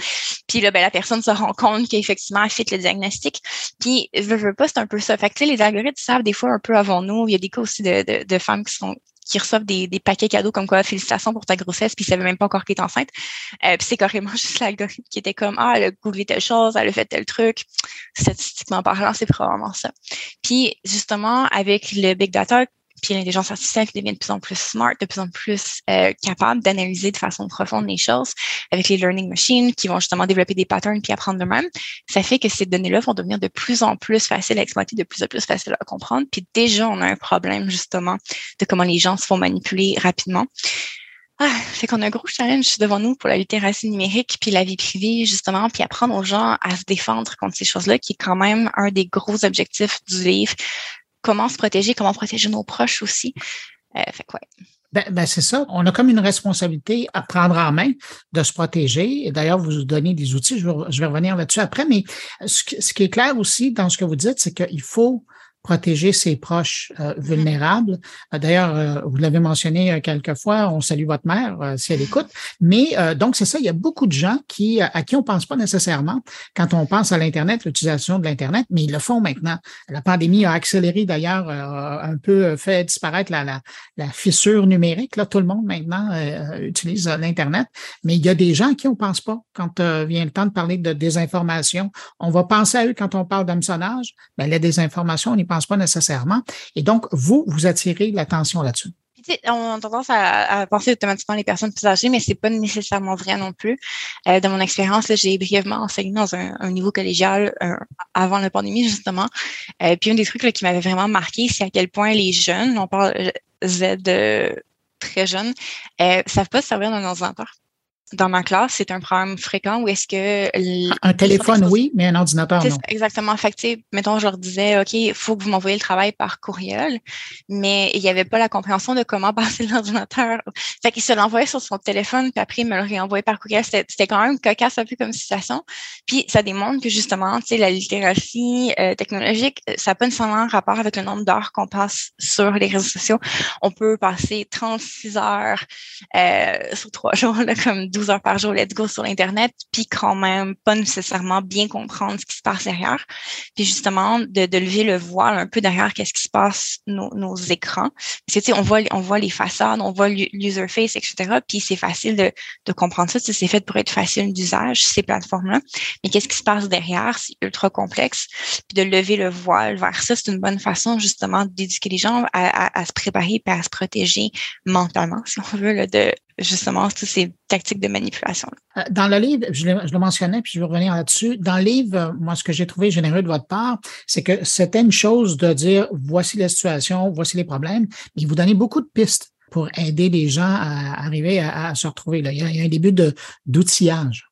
Puis là, ben, la personne se rend compte qu'effectivement, elle fait le diagnostic. Puis, je veux pas, c'est un peu ça. Fait que, les algorithmes savent des fois un peu avant nous. Il y a des cas aussi de, de, de femmes qui sont qui reçoivent des, des, paquets cadeaux comme quoi félicitations pour ta grossesse, puis ils savaient même pas encore qu'elle est enceinte. Euh, puis c'est carrément juste l'algorithme qui était comme ah elle a googlé telle chose, elle a fait tel truc. Statistiquement parlant, c'est probablement ça. Puis justement avec le big data puis l'intelligence artificielle qui devient de plus en plus smart, de plus en plus euh, capable d'analyser de façon profonde les choses avec les learning machines qui vont justement développer des patterns puis apprendre d'eux-mêmes. Ça fait que ces données-là vont devenir de plus en plus faciles à exploiter, de plus en plus faciles à comprendre. Puis déjà, on a un problème justement de comment les gens se font manipuler rapidement. Ah, fait qu'on a un gros challenge devant nous pour la littératie numérique puis la vie privée, justement, puis apprendre aux gens à se défendre contre ces choses-là, qui est quand même un des gros objectifs du livre comment se protéger, comment protéger nos proches aussi. Euh, fait. Ben, ben c'est ça. On a comme une responsabilité à prendre en main de se protéger. Et d'ailleurs, vous donnez des outils. Je vais, revenir là-dessus après. Mais ce, qui est clair aussi dans ce que vous dites, c'est qu'il faut protéger ses proches euh, mm-hmm. vulnérables. Euh, d'ailleurs, euh, vous l'avez mentionné quelques fois, on salue votre mère si elle écoute. Mais donc, c'est ça, il y a beaucoup de gens qui à qui on pense pas nécessairement quand on pense à l'Internet, l'utilisation de l'Internet, mais ils le font maintenant. La pandémie a accéléré d'ailleurs un peu fait disparaître la, la, la, fissure numérique. Là, tout le monde maintenant utilise l'Internet, mais il y a des gens qui on pense pas quand vient le temps de parler de désinformation. On va penser à eux quand on parle d'hameçonnage. Ben, la désinformation, on y pense pas nécessairement. Et donc, vous, vous attirez l'attention là-dessus. On a tendance à, penser automatiquement les personnes plus âgées, mais c'est pas nécessairement vrai non plus. Euh, dans mon expérience, j'ai brièvement enseigné dans un, niveau collégial euh, avant la pandémie, justement. Euh, puis un des trucs qui m'avait vraiment marqué, c'est à quel point les jeunes, on parle Z de très jeunes, euh, savent pas se servir d'un ordinateur dans ma classe, c'est un problème fréquent où est-ce que... Un téléphone, oui, mais un ordinateur, non. Exactement. Fait que, mettons, je leur disais, OK, il faut que vous m'envoyez le travail par courriel, mais il n'y avait pas la compréhension de comment passer l'ordinateur. Fait qu'il se l'envoyait sur son téléphone, puis après, il me le réenvoyait par courriel. C'était quand même cocasse un peu comme situation. Puis ça démontre que justement, tu sais, la littératie euh, technologique, ça n'a pas nécessairement rapport avec le nombre d'heures qu'on passe sur les réseaux sociaux. On peut passer 36 heures euh, sur trois jours, là, comme 12 heures par jour, let's go sur l'Internet, puis quand même pas nécessairement bien comprendre ce qui se passe derrière. Puis justement, de, de lever le voile un peu derrière qu'est-ce qui se passe nos, nos écrans. Parce que, tu sais, on voit, on voit les façades, on voit l'user face, etc. Puis c'est facile de, de comprendre ça. C'est fait pour être facile d'usage, ces plateformes-là. Mais qu'est-ce qui se passe derrière? C'est ultra complexe. Puis de lever le voile vers ça, c'est une bonne façon justement d'éduquer les gens à, à, se préparer et à se protéger mentalement, si on veut, là, de justement toutes ces tactiques de manipulation. Euh, dans le livre, je le, je le, mentionnais, puis je vais revenir là-dessus. Dans le livre, euh, moi, ce que j'ai trouvé généreux de votre part, c'est que c'était une chose de dire voici la situation, voici les problèmes, mais vous donnez beaucoup de pistes pour aider les gens à arriver à, se retrouver. Là. Il, y a, un début d'outillage.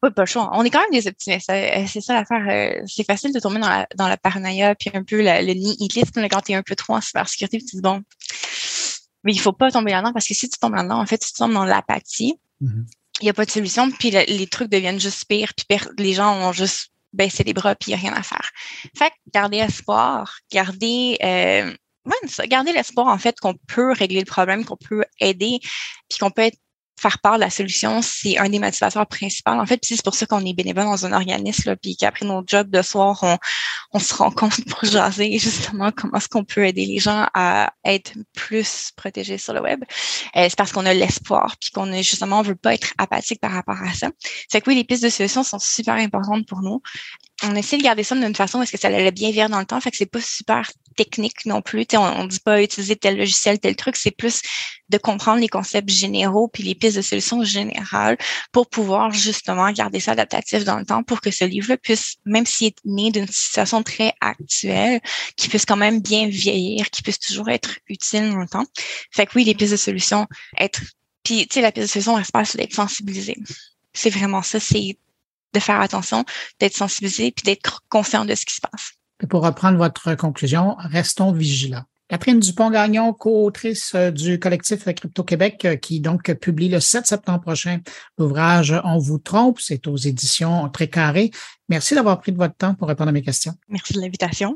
Oui, pas chaud. On est quand même des optimistes. Euh, c'est ça l'affaire. C'est facile de tomber dans la, dans la paranoïa, puis un peu le nihilisme quand tu es un peu trop en cybersécurité, puis tu dis bon, mais il faut pas tomber là-dedans parce que si tu tombes là-dedans, en fait, tu tombes dans l'apathie. Mm-hmm. Il n'y a pas de solution, puis les trucs deviennent juste pires, puis les gens ont juste baissé les bras, puis il n'y a rien à faire. Fait que garder espoir, garder euh, ouais, garder l'espoir en fait qu'on peut régler le problème, qu'on peut aider, puis qu'on peut être faire part de la solution, c'est un des motivateurs principaux. En fait, c'est pour ça qu'on est bénévole dans un organisme, là, puis qu'après nos jobs de soir, on, on se rend compte pour jaser justement comment est-ce qu'on peut aider les gens à être plus protégés sur le web. Euh, c'est parce qu'on a l'espoir, puis qu'on justement, on veut pas être apathique par rapport à ça. C'est que oui, les pistes de solutions sont super importantes pour nous on essaie de garder ça d'une façon parce que ça allait bien vivre dans le temps, fait que c'est pas super technique non plus. on, on dit pas utiliser tel logiciel, tel truc, c'est plus de comprendre les concepts généraux puis les pistes de solutions générales pour pouvoir justement garder ça adaptatif dans le temps pour que ce livre-là puisse, même s'il est né d'une situation très actuelle, qu'il puisse quand même bien vieillir, qu'il puisse toujours être utile dans le temps. Fait que oui, les pistes de solutions, être puis, tu sais, la piste de solution, elle se passe d'être sensibilisé. C'est vraiment ça, c'est de faire attention, d'être sensibilisé puis d'être conscient de ce qui se passe. pour reprendre votre conclusion, restons vigilants. Catherine Dupont-Gagnon, co-autrice euh, du collectif Crypto-Québec, euh, qui donc publie le 7 septembre prochain l'ouvrage On vous trompe. C'est aux éditions Très Carré. Merci d'avoir pris de votre temps pour répondre à mes questions. Merci de l'invitation.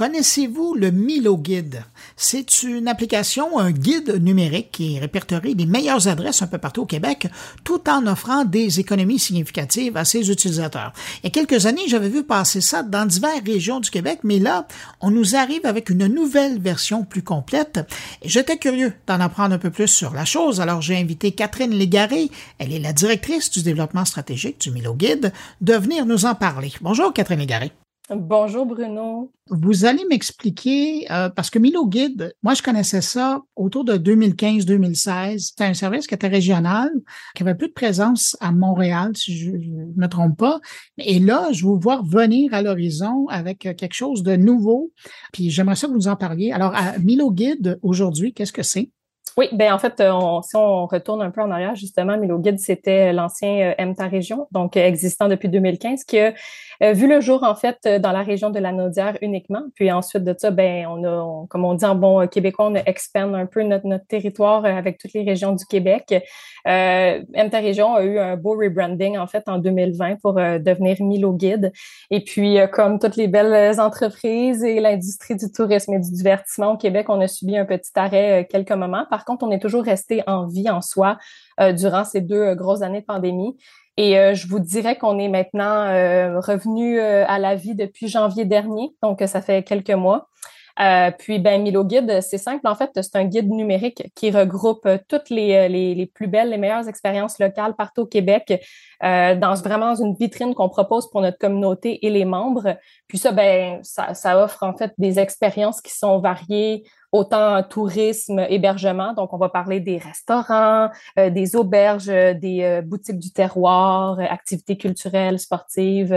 Connaissez-vous le Milo Guide? C'est une application, un guide numérique qui répertorie les meilleures adresses un peu partout au Québec, tout en offrant des économies significatives à ses utilisateurs. Il y a quelques années, j'avais vu passer ça dans diverses régions du Québec, mais là, on nous arrive avec une nouvelle version plus complète. J'étais curieux d'en apprendre un peu plus sur la chose, alors j'ai invité Catherine Légaré, elle est la directrice du développement stratégique du Milo Guide, de venir nous en parler. Bonjour Catherine Légaré. Bonjour Bruno. Vous allez m'expliquer, euh, parce que Milo Guide, moi je connaissais ça autour de 2015-2016. C'était un service qui était régional, qui avait plus de présence à Montréal, si je ne me trompe pas. Et là, je vous vois revenir à l'horizon avec quelque chose de nouveau. Puis j'aimerais ça que vous nous en parliez. Alors, à Milo Guide, aujourd'hui, qu'est-ce que c'est? Oui, ben en fait, euh, si on retourne un peu en arrière, justement, Milo Guide, c'était l'ancien euh, MTA Région, donc existant depuis 2015, qui a euh, vu le jour, en fait, dans la région de la Naudière uniquement. Puis ensuite de ça, ben on a, comme on dit en bon québécois, on a expand un peu notre, territoire avec toutes les régions du Québec. Euh, MTA Région a eu un beau rebranding, en fait, en 2020 pour devenir Milo Guide. Et puis, comme toutes les belles entreprises et l'industrie du tourisme et du divertissement au Québec, on a subi un petit arrêt quelques moments. Par contre, on est toujours resté en vie en soi euh, durant ces deux euh, grosses années de pandémie. Et euh, je vous dirais qu'on est maintenant revenu à la vie depuis janvier dernier, donc ça fait quelques mois. Euh, puis, ben, Milo Guide, c'est simple. En fait, c'est un guide numérique qui regroupe toutes les, les, les, plus belles, les meilleures expériences locales partout au Québec euh, dans vraiment une vitrine qu'on propose pour notre communauté et les membres. Puis ça, ben, ça, ça offre en fait des expériences qui sont variées, autant tourisme, hébergement. Donc, on va parler des restaurants, euh, des auberges, des euh, boutiques du terroir, activités culturelles, sportives.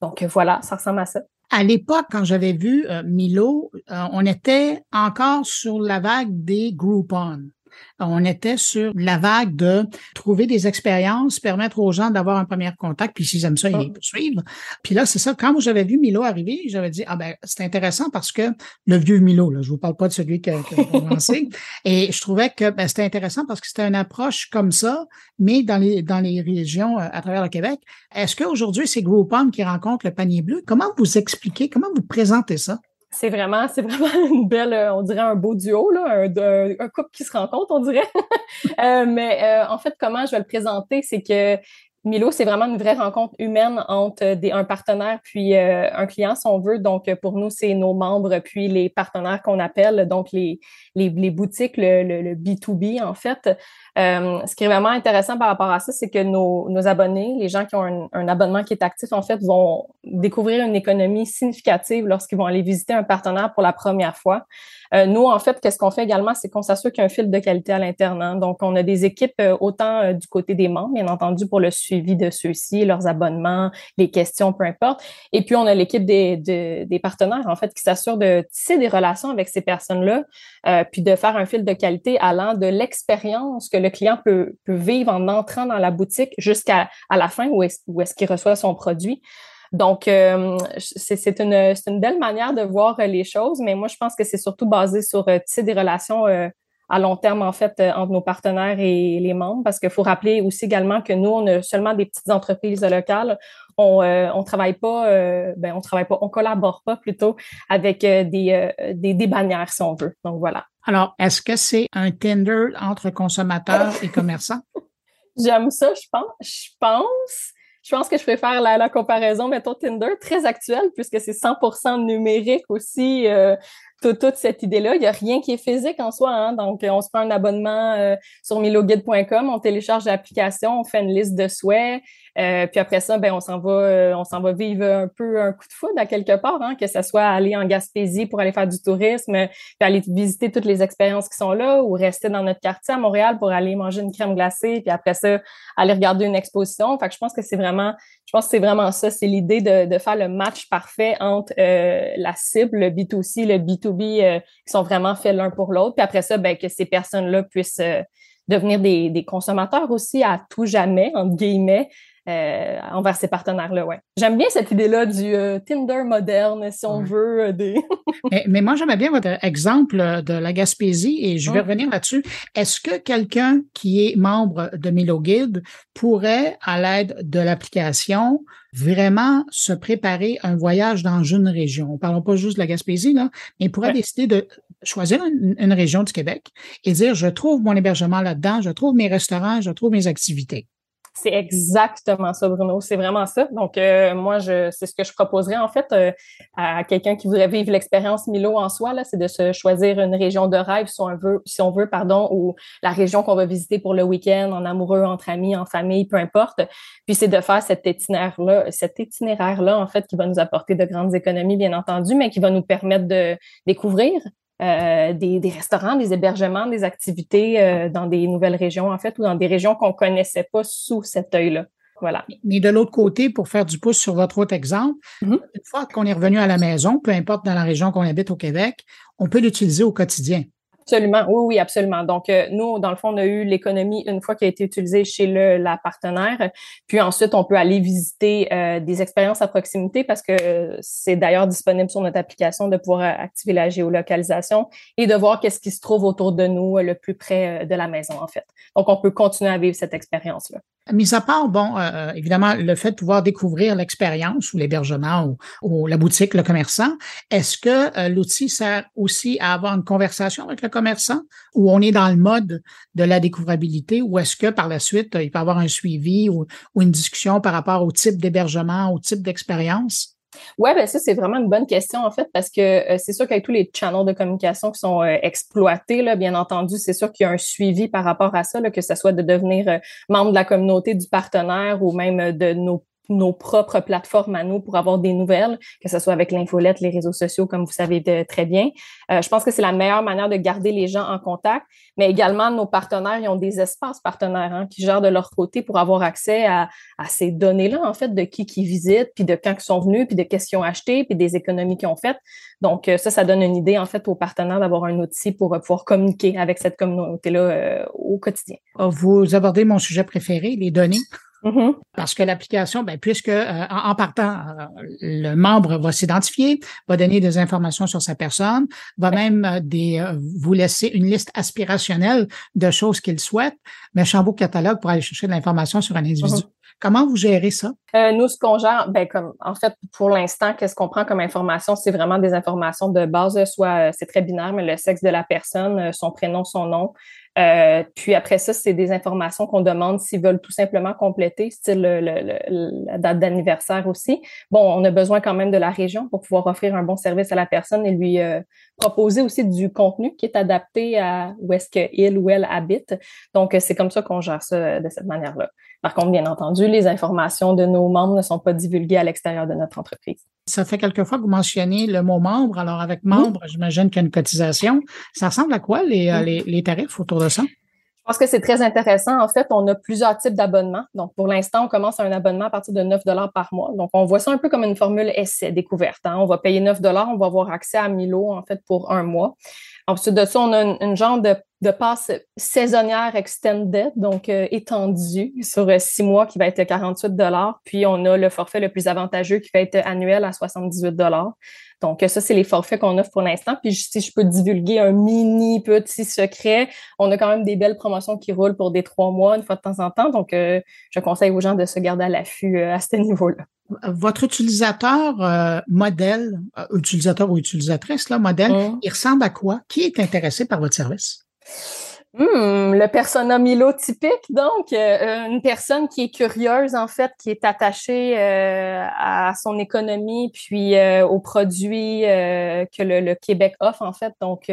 donc, voilà, ça ressemble à ça. À l'époque, quand j'avais vu Milo, on était encore sur la vague des Groupon on était sur la vague de trouver des expériences, permettre aux gens d'avoir un premier contact, puis s'ils aiment ça, ils ah. poursuivent. Puis là, c'est ça, quand j'avais vu Milo arriver, j'avais dit, ah ben, c'est intéressant parce que le vieux Milo, là, je vous parle pas de celui qui a commencé, et je trouvais que ben, c'était intéressant parce que c'était une approche comme ça, mais dans les, dans les régions euh, à travers le Québec. Est-ce qu'aujourd'hui, c'est Groupon qui rencontre le panier bleu? Comment vous expliquez, comment vous présentez ça? C'est vraiment, c'est vraiment une belle, euh, on dirait un beau duo, là, un, couple qui se rencontre, on dirait. euh, mais euh, en fait, comment je vais le présenter, c'est que Milo, c'est vraiment une vraie rencontre humaine entre des, un partenaire puis un client, si on veut. Donc, pour nous, c'est nos membres puis les partenaires qu'on appelle, donc les, boutiques, le, B2B, en fait. Euh, ce qui est vraiment intéressant par rapport à ça, c'est que nos, abonnés, les gens qui ont un, abonnement qui est actif, en fait, vont découvrir une économie significative lorsqu'ils vont aller visiter un partenaire pour la première fois. Euh, nous, en fait, qu'est-ce qu'on fait également, c'est qu'on s'assure qu'il y a un fil de qualité à l'interne. Hein. Donc, on a des équipes euh, autant du côté des membres, bien entendu, pour le suivi de ceux-ci, leurs abonnements, les questions, peu importe. Et puis, on a l'équipe des, partenaires, en fait, qui s'assure de tisser des relations avec ces personnes-là, puis de faire un fil de qualité allant de l'expérience que le client peut, peut vivre en entrant dans la boutique jusqu'à à la fin où est-ce est qu'il reçoit son produit. Donc, euh, c'est une, une, belle manière de voir les choses, mais moi, je pense que c'est surtout basé sur euh, des relations euh, à long terme, en fait, entre nos partenaires et les membres, parce qu'il faut rappeler aussi également que nous, on a seulement des petites entreprises locales. On on travaille pas, ben, on travaille pas, on collabore pas plutôt avec des, des, des bannières, si on veut. Donc, voilà. Alors, est-ce que c'est un Tinder entre consommateurs et commerçants? J'aime ça, je pense. Je pense. Je pense que je préfère la, la comparaison, mettons Tinder, très actuelle, puisque c'est 100% numérique aussi. Euh, toute, cette idée-là. Il n'y a rien qui est physique en soi. Hein? Donc, on se prend un abonnement euh, sur miloguide.com, on télécharge l'application, on fait une liste de souhaits. Euh, puis après ça, ben, on s'en va, euh, on s'en va vivre un peu un coup de foudre à quelque part, hein, que ce soit aller en Gaspésie pour aller faire du tourisme, puis aller visiter toutes les expériences qui sont là, ou rester dans notre quartier à Montréal pour aller manger une crème glacée, puis après ça, aller regarder une exposition. Fait que je pense que c'est vraiment, je pense que c'est vraiment ça, c'est l'idée de, de faire le match parfait entre la cible, le B2C, le B2B euh, qui sont vraiment faits l'un pour l'autre. Puis après ça, ben, que ces personnes-là puissent euh, devenir des, des, consommateurs aussi à tout jamais, entre guillemets, euh, envers ces partenaires-là. Ouais. J'aime bien cette idée-là du Tinder moderne, si on veut. Des... mais, mais, moi, j'aimais bien votre exemple de la Gaspésie et je vais revenir là-dessus. Est-ce que quelqu'un qui est membre de Milo Guide pourrait, à l'aide de l'application, vraiment se préparer un voyage dans une région? On parle pas juste de la Gaspésie, là, mais il pourrait décider de choisir une, région du Québec et dire, je trouve mon hébergement là-dedans, je trouve mes restaurants, je trouve mes activités. C'est exactement ça, Bruno. C'est vraiment ça. Donc, euh, moi, je, c'est ce que je proposerais en fait euh, à quelqu'un qui voudrait vivre l'expérience Milo en soi. Là, c'est de se choisir une région de rêve, si on veut, si on veut, pardon, ou la région qu'on va visiter pour le week-end, en amoureux, entre amis, en famille, peu importe. Puis, c'est de faire cet itinéraire-là, cet itinéraire-là en fait, qui va nous apporter de grandes économies, bien entendu, mais qui va nous permettre de découvrir euh, des, des, restaurants, des hébergements, des activités euh, dans des nouvelles régions, en fait, ou dans des régions qu'on connaissait pas sous cet œil-là. Voilà. Mais de l'autre côté, pour faire du pouce sur votre autre exemple, mm-hmm. une fois qu'on est revenu à la maison, peu importe dans la région qu'on habite au Québec, on peut l'utiliser au quotidien. Absolument, oui, oui, absolument. Donc, euh, nous, dans le fond, on a eu l'économie une fois qui a été utilisée chez le, la partenaire. Puis ensuite, on peut aller visiter euh, des expériences à proximité parce que euh, c'est d'ailleurs disponible sur notre application de pouvoir activer la géolocalisation et de voir qu'est-ce qui se trouve autour de nous le plus près de la maison, en fait. Donc, on peut continuer à vivre cette expérience-là. Mis à part, bon, euh, évidemment, le fait de pouvoir découvrir l'expérience ou l'hébergement ou, la boutique, le commerçant, est-ce que euh, l'outil sert aussi à avoir une conversation avec le commerçant ou on est dans le mode de la découvrabilité ou est-ce que par la suite, il peut avoir un suivi ou, ou une discussion par rapport au type d'hébergement, au type d'expérience? Oui, ben ça, c'est vraiment une bonne question, en fait, parce que euh, c'est sûr qu'avec tous les channels de communication qui sont euh, exploités, là, bien entendu, c'est sûr qu'il y a un suivi par rapport à ça, là, que ce soit de devenir euh, membre de la communauté du partenaire ou même de nos nos propres plateformes à nous pour avoir des nouvelles, que ce soit avec l'infolette, les réseaux sociaux, comme vous savez très bien. Euh, je pense que c'est la meilleure manière de garder les gens en contact, mais également nos partenaires, ils ont des espaces partenaires hein, qui gèrent de leur côté pour avoir accès à, ces données-là, en fait, de qui qui visite, puis de quand ils sont venus, puis de qu'est-ce qu'ils ont acheté, puis des économies qu'ils ont faites. Donc, euh, ça, ça donne une idée, en fait, aux partenaires d'avoir un outil pour euh, pouvoir communiquer avec cette communauté-là au quotidien. Vous abordez mon sujet préféré, les données. Mm-hmm. Parce que l'application, ben, puisque euh, en, partant, euh, le membre va s'identifier, va donner des informations sur sa personne, va même euh, des, vous laisser une liste aspirationnelle de choses qu'il souhaite, mais beau catalogue pour aller chercher de l'information sur un individu. Mm-hmm. Comment vous gérez ça? nous, ce qu'on gère, ben, comme, en fait, pour l'instant, qu'est-ce qu'on prend comme information? C'est vraiment des informations de base, soit c'est très binaire, mais le sexe de la personne, son prénom, son nom, euh, puis après ça, c'est des informations qu'on demande s'ils veulent tout simplement compléter, style la date d'anniversaire aussi. Bon, on a besoin quand même de la région pour pouvoir offrir un bon service à la personne et lui euh, proposer aussi du contenu qui est adapté à où est-ce qu'il ou elle habite. Donc, c'est comme ça qu'on gère ça de cette manière-là. Par contre, bien entendu, les informations de nos membres ne sont pas divulguées à l'extérieur de notre entreprise. Ça fait quelques fois que vous mentionnez le mot membre. Alors, avec membre, j'imagine qu'il y a une cotisation. Ça ressemble à quoi les, euh, les, les tarifs autour de ça? Je pense que c'est très intéressant. En fait, on a plusieurs types d'abonnements. Donc, pour l'instant, on commence un abonnement à partir de 9 par mois. Donc, on voit ça un peu comme une formule essai découverte. Hein. On va payer 9 on va avoir accès à Milo, en fait, pour un mois. Ensuite de ça, on a une, genre de, de, passe saisonnière extended, donc euh, étendue sur euh, six mois qui va être 48 Puis on a le forfait le plus avantageux qui va être annuel à 78 donc, ça, c'est les forfaits qu'on offre pour l'instant. Puis, si je peux divulguer un mini petit secret, on a quand même des belles promotions qui roulent pour des trois mois, une fois de temps en temps. Donc, euh, je conseille aux gens de se garder à l'affût à ce niveau-là votre utilisateur euh, modèle, euh, utilisateur ou utilisatrice, là, modèle, mm. il ressemble à quoi? Qui est intéressé par votre service? Hmm, le persona Milo typique, donc euh, une personne qui est curieuse en fait, qui est attachée à son économie puis aux produits que le, le, Québec offre en fait. Donc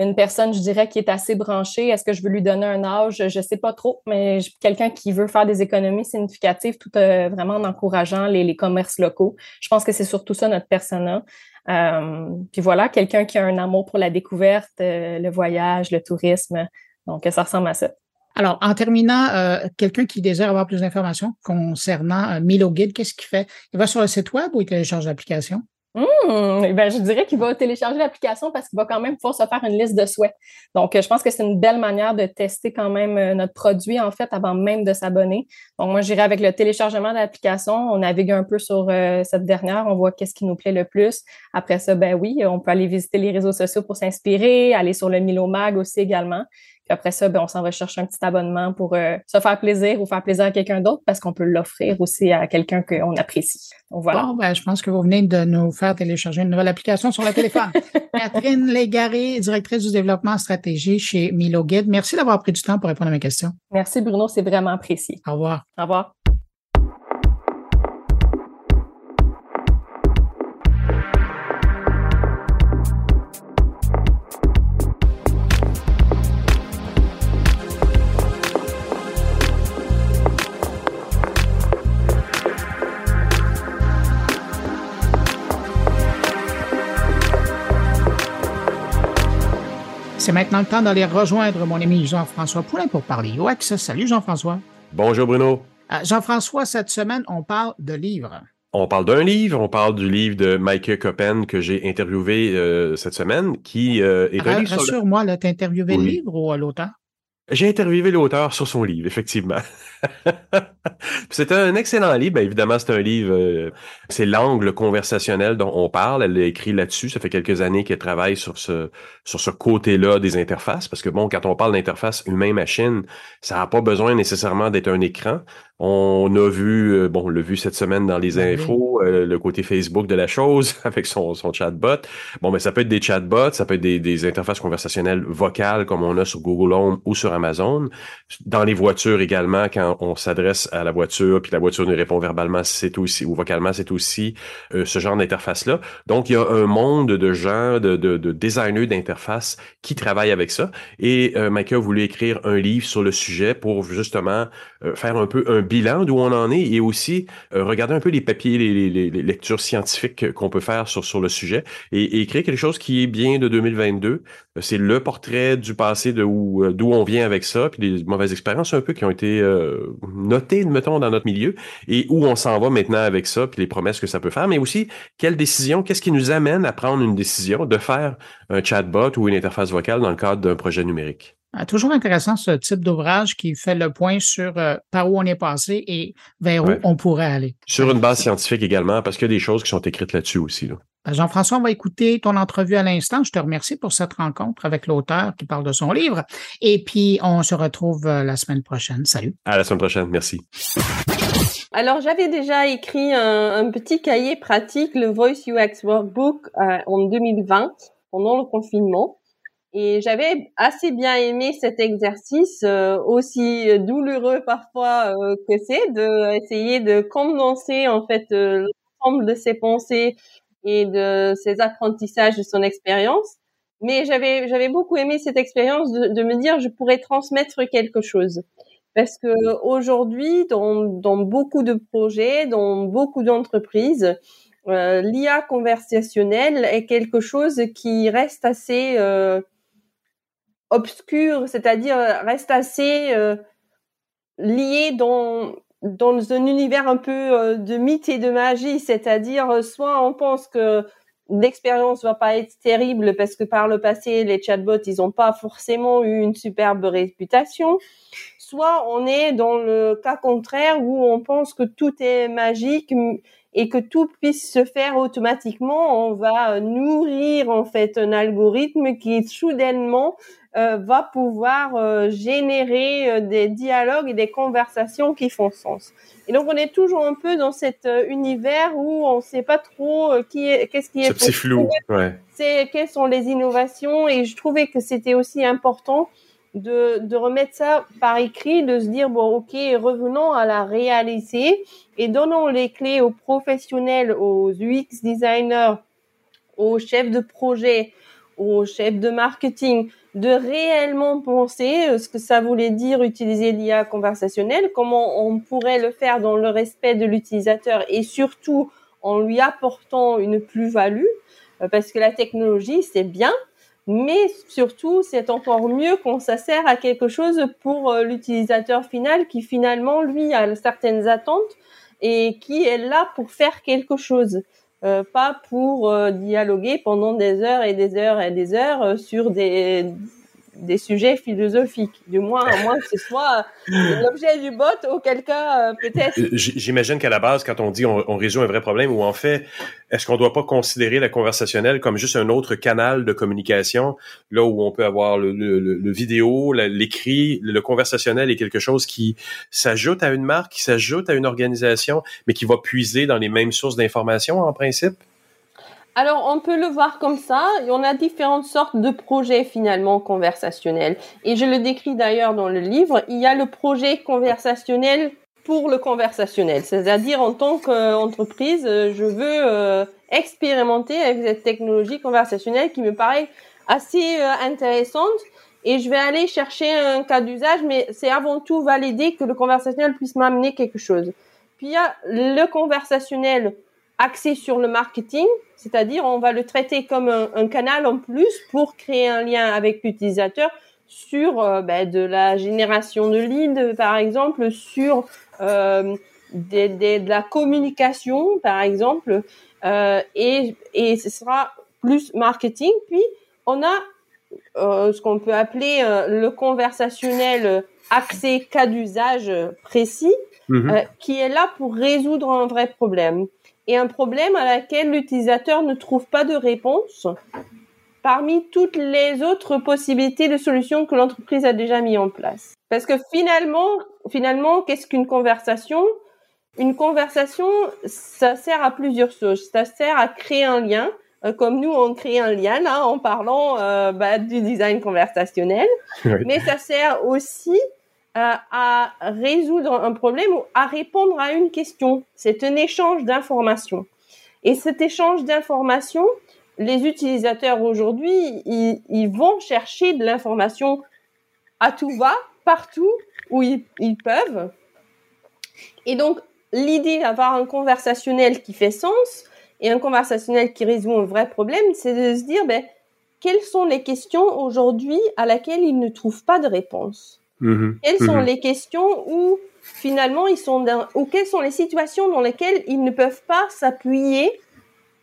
une personne, je dirais, qui est assez branchée. Est-ce que je veux lui donner un âge? Je ne sais pas trop, mais quelqu'un qui veut faire des économies significatives tout euh, vraiment en encourageant les, commerces locaux. Je pense que c'est surtout ça notre persona. Euh, puis voilà, quelqu'un qui a un amour pour la découverte, euh, le voyage, le tourisme. Donc, ça ressemble à ça. Alors, en terminant, quelqu'un qui désire avoir plus d'informations concernant Milo Guide, qu'est-ce qu'il fait? Il va sur le site web ou il télécharge l'application? Mmh, ben, je dirais qu'il va télécharger l'application parce qu'il va quand même pouvoir se faire une liste de souhaits. Donc, euh, je pense que c'est une belle manière de tester quand même euh, notre produit, en fait, avant même de s'abonner. Donc, moi, j'irai avec le téléchargement de l'application. On navigue un peu sur euh, cette dernière. On voit qu'est-ce qui nous plaît le plus. Après ça, ben oui, on peut aller visiter les réseaux sociaux pour s'inspirer, aller sur le Milo Mag aussi également. Puis après ça, ben, on s'en va chercher un petit abonnement pour euh, se faire plaisir ou faire plaisir à quelqu'un d'autre parce qu'on peut l'offrir aussi à quelqu'un qu'on apprécie. Donc, voilà. Bon, ben, je pense que vous venez de nous faire télécharger une nouvelle application sur le téléphone. Catherine Légaré, directrice du développement stratégie chez Milo Guide. Merci d'avoir pris du temps pour répondre à mes questions. Merci Bruno, c'est vraiment apprécié. Au revoir. Au revoir. C'est maintenant le temps d'aller rejoindre mon ami Jean-François Poulain pour parler UX. Salut Jean-François. Bonjour Bruno. Euh, Jean-François, cette semaine, on parle de livres. On parle d'un livre, on parle du livre de Mike Coppen que j'ai interviewé euh, cette semaine, qui euh, est Rassure-moi, le... t'as interviewé le livre ou l'auteur? J'ai interviewé l'auteur sur son livre, effectivement. c'est un excellent livre. Bien, évidemment, c'est un livre, euh, c'est l'angle conversationnel dont on parle. Elle l'a écrit là-dessus. Ça fait quelques années qu'elle travaille sur ce, sur ce côté-là des interfaces. Parce que bon, quand on parle d'interface humain-machine, ça n'a pas besoin nécessairement d'être un écran. On a vu, euh, bon, on l'a vu cette semaine dans les ben infos, euh, le côté Facebook de la chose avec son, son chatbot. Bon, mais ça peut être des chatbots, ça peut être des, des interfaces conversationnelles vocales comme on a sur Google Home ou sur Amazon. Dans les voitures également, quand on s'adresse à la voiture, puis la voiture nous répond verbalement, c'est aussi ou vocalement, c'est aussi euh, ce genre d'interface là. Donc il y a un monde de gens, de, de, de designers d'interface qui travaillent avec ça. Et euh, Micah a voulu écrire un livre sur le sujet pour justement euh, faire un peu un bilan d'où on en est et aussi euh, regarder un peu les papiers, les, les, lectures scientifiques qu'on peut faire sur, sur le sujet et, et, écrire quelque chose qui est bien de 2022. C'est le portrait du passé de où d'où on vient avec ça, puis les mauvaises expériences un peu qui ont été notées, mettons, dans notre milieu et où on s'en va maintenant avec ça, puis les promesses que ça peut faire, mais aussi quelles décisions, qu'est-ce qui nous amène à prendre une décision de faire un chatbot ou une interface vocale dans le cadre d'un projet numérique. Ah, toujours intéressant ce type d'ouvrage qui fait le point sur euh, par où on est passé et vers où on pourrait aller. Sur une base scientifique également, parce qu'il y a des choses qui sont écrites là-dessus aussi. Ben, Jean-François, on va écouter ton entrevue à l'instant. Je te remercie pour cette rencontre avec l'auteur qui parle de son livre. Et puis, on se retrouve euh, la semaine prochaine. Salut. À la semaine prochaine. Merci. Alors, j'avais déjà écrit un, petit cahier pratique, le Voice UX Workbook, euh, en 2020, pendant le confinement. Et j'avais assez bien aimé cet exercice, euh, aussi douloureux parfois euh, que c'est, de essayer de condenser en fait euh, l'ensemble de ses pensées et de ses apprentissages, de son expérience. Mais j'avais j'avais beaucoup aimé cette expérience de, de, me dire je pourrais transmettre quelque chose parce que aujourd'hui dans dans beaucoup de projets, dans beaucoup d'entreprises, euh, l'IA conversationnelle est quelque chose qui reste assez euh, obscur, c'est-à-dire reste assez euh, lié dans dans un univers un peu euh, de mythe et de magie, c'est-à-dire euh, soit on pense que l'expérience va pas être terrible parce que par le passé les chatbots ils ont pas forcément eu une superbe réputation, soit on est dans le cas contraire où on pense que tout est magique et que tout puisse se faire automatiquement, on va nourrir en fait un algorithme qui soudainement euh, va pouvoir euh, générer euh, des dialogues et des conversations qui font sens. Et donc on est toujours un peu dans cet univers où on ne sait pas trop qui est, qu'est-ce qui est. C'est flou. Ouais. C'est quelles sont les innovations et je trouvais que c'était aussi important de, de remettre ça par écrit, de se dire bon ok revenons à la réalité et donnons les clés aux professionnels, aux UX designers, aux chefs de projet, aux chefs de marketing de réellement penser euh, ce que ça voulait dire utiliser l'IA conversationnelle, comment on pourrait le faire dans le respect de l'utilisateur et surtout en lui apportant une plus-value, euh, parce que la technologie, c'est bien, mais surtout, c'est encore mieux quand ça sert à quelque chose pour euh, l'utilisateur final qui finalement, lui, a certaines attentes et qui est là pour faire quelque chose. Euh, pas pour euh, dialoguer pendant des heures et des heures et des heures euh, sur des des sujets philosophiques, du moins, à moins que ce soit l'objet du bot, auquel cas, euh, peut-être. Euh, j'imagine qu'à la base, quand on dit on, on, résout un vrai problème, ou en fait, est-ce qu'on doit pas considérer la conversationnelle comme juste un autre canal de communication, là où on peut avoir le, le, le vidéo, l'écrit, le, conversationnel est quelque chose qui s'ajoute à une marque, qui s'ajoute à une organisation, mais qui va puiser dans les mêmes sources d'informations en principe? Alors, on peut le voir comme ça. On a différentes sortes de projets finalement conversationnels. Et je le décris d'ailleurs dans le livre. Il y a le projet conversationnel pour le conversationnel. C'est-à-dire, en tant qu'entreprise, je veux euh, expérimenter avec cette technologie conversationnelle qui me paraît assez euh, intéressante. Et je vais aller chercher un cas d'usage, mais c'est avant tout valider que le conversationnel puisse m'amener quelque chose. Puis il y a le conversationnel axé sur le marketing, c'est-à-dire on va le traiter comme un, canal en plus pour créer un lien avec l'utilisateur sur euh, ben, de la génération de leads, par exemple, sur euh, de la communication, par exemple, euh, et, et ce sera plus marketing. Puis on a ce qu'on peut appeler le conversationnel accès cas d'usage précis, mm-hmm. qui est là pour résoudre un vrai problème et un problème à laquelle l'utilisateur ne trouve pas de réponse parmi toutes les autres possibilités de solutions que l'entreprise a déjà mis en place. Parce que finalement, finalement, qu'est-ce qu'une conversation? Une conversation, ça sert à plusieurs choses. Ça sert à créer un lien, euh, comme nous on crée un lien là en parlant euh, bah, du design conversationnel, mais ça sert aussi à résoudre un problème ou à répondre à une question. C'est un échange d'informations. Et cet échange d'informations, les utilisateurs aujourd'hui, ils, vont chercher de l'information à tout va, partout où ils, ils peuvent. Et donc, l'idée d'avoir un conversationnel qui fait sens et un conversationnel qui résout un vrai problème, c'est de se dire, ben, quelles sont les questions aujourd'hui à laquelle ils ne trouvent pas de réponse? Mm-hmm. Quelles sont mm-hmm. les questions où finalement ils sont dans, ou quelles sont les situations dans lesquelles ils ne peuvent pas s'appuyer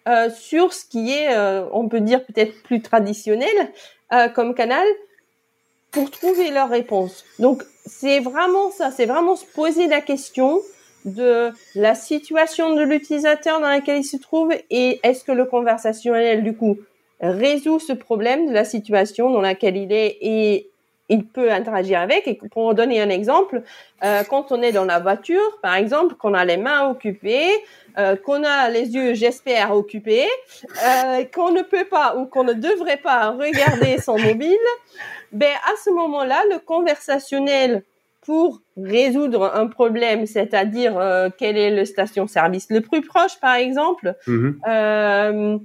euh, sur ce qui est, euh, on peut dire peut-être plus traditionnel euh, comme canal pour trouver leur réponse. Donc c'est vraiment ça, c'est vraiment se poser la question de la situation de l'utilisateur dans laquelle il se trouve et est-ce que le conversationnel du coup résout ce problème de la situation dans laquelle il est et il peut interagir avec. Et pour donner un exemple, euh, quand on est dans la voiture, par exemple, qu'on a les mains occupées, euh, qu'on a les yeux, j'espère, occupés, euh, qu'on ne peut pas ou qu'on ne devrait pas regarder son mobile, ben à ce moment-là, le conversationnel pour résoudre un problème, c'est-à-dire euh, quel est le station-service le plus proche, par exemple, euh,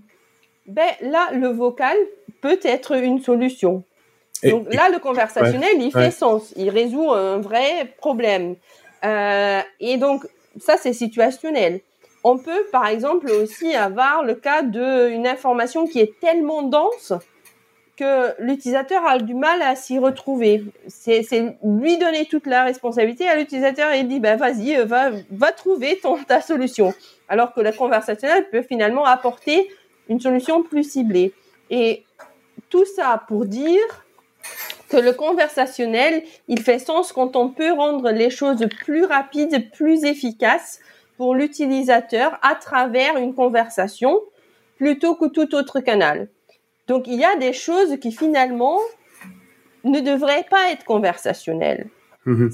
ben là, le vocal peut être une solution. Donc là, le conversationnel, il fait sens, il résout un vrai problème. Euh, et donc, ça, c'est situationnel. On peut, par exemple, aussi avoir le cas d'une information qui est tellement dense que l'utilisateur a du mal à s'y retrouver. C'est lui donner toute la responsabilité à l'utilisateur et dit ben vas-y, euh, va, va trouver ton, ta solution. Alors que la conversationnel peut finalement apporter une solution plus ciblée. Et tout ça pour dire que le conversationnel, il fait sens quand on peut rendre les choses plus rapides, plus efficaces pour l'utilisateur à travers une conversation plutôt que tout autre canal. Donc, il y a des choses qui finalement ne devraient pas être conversationnelles. Mhm.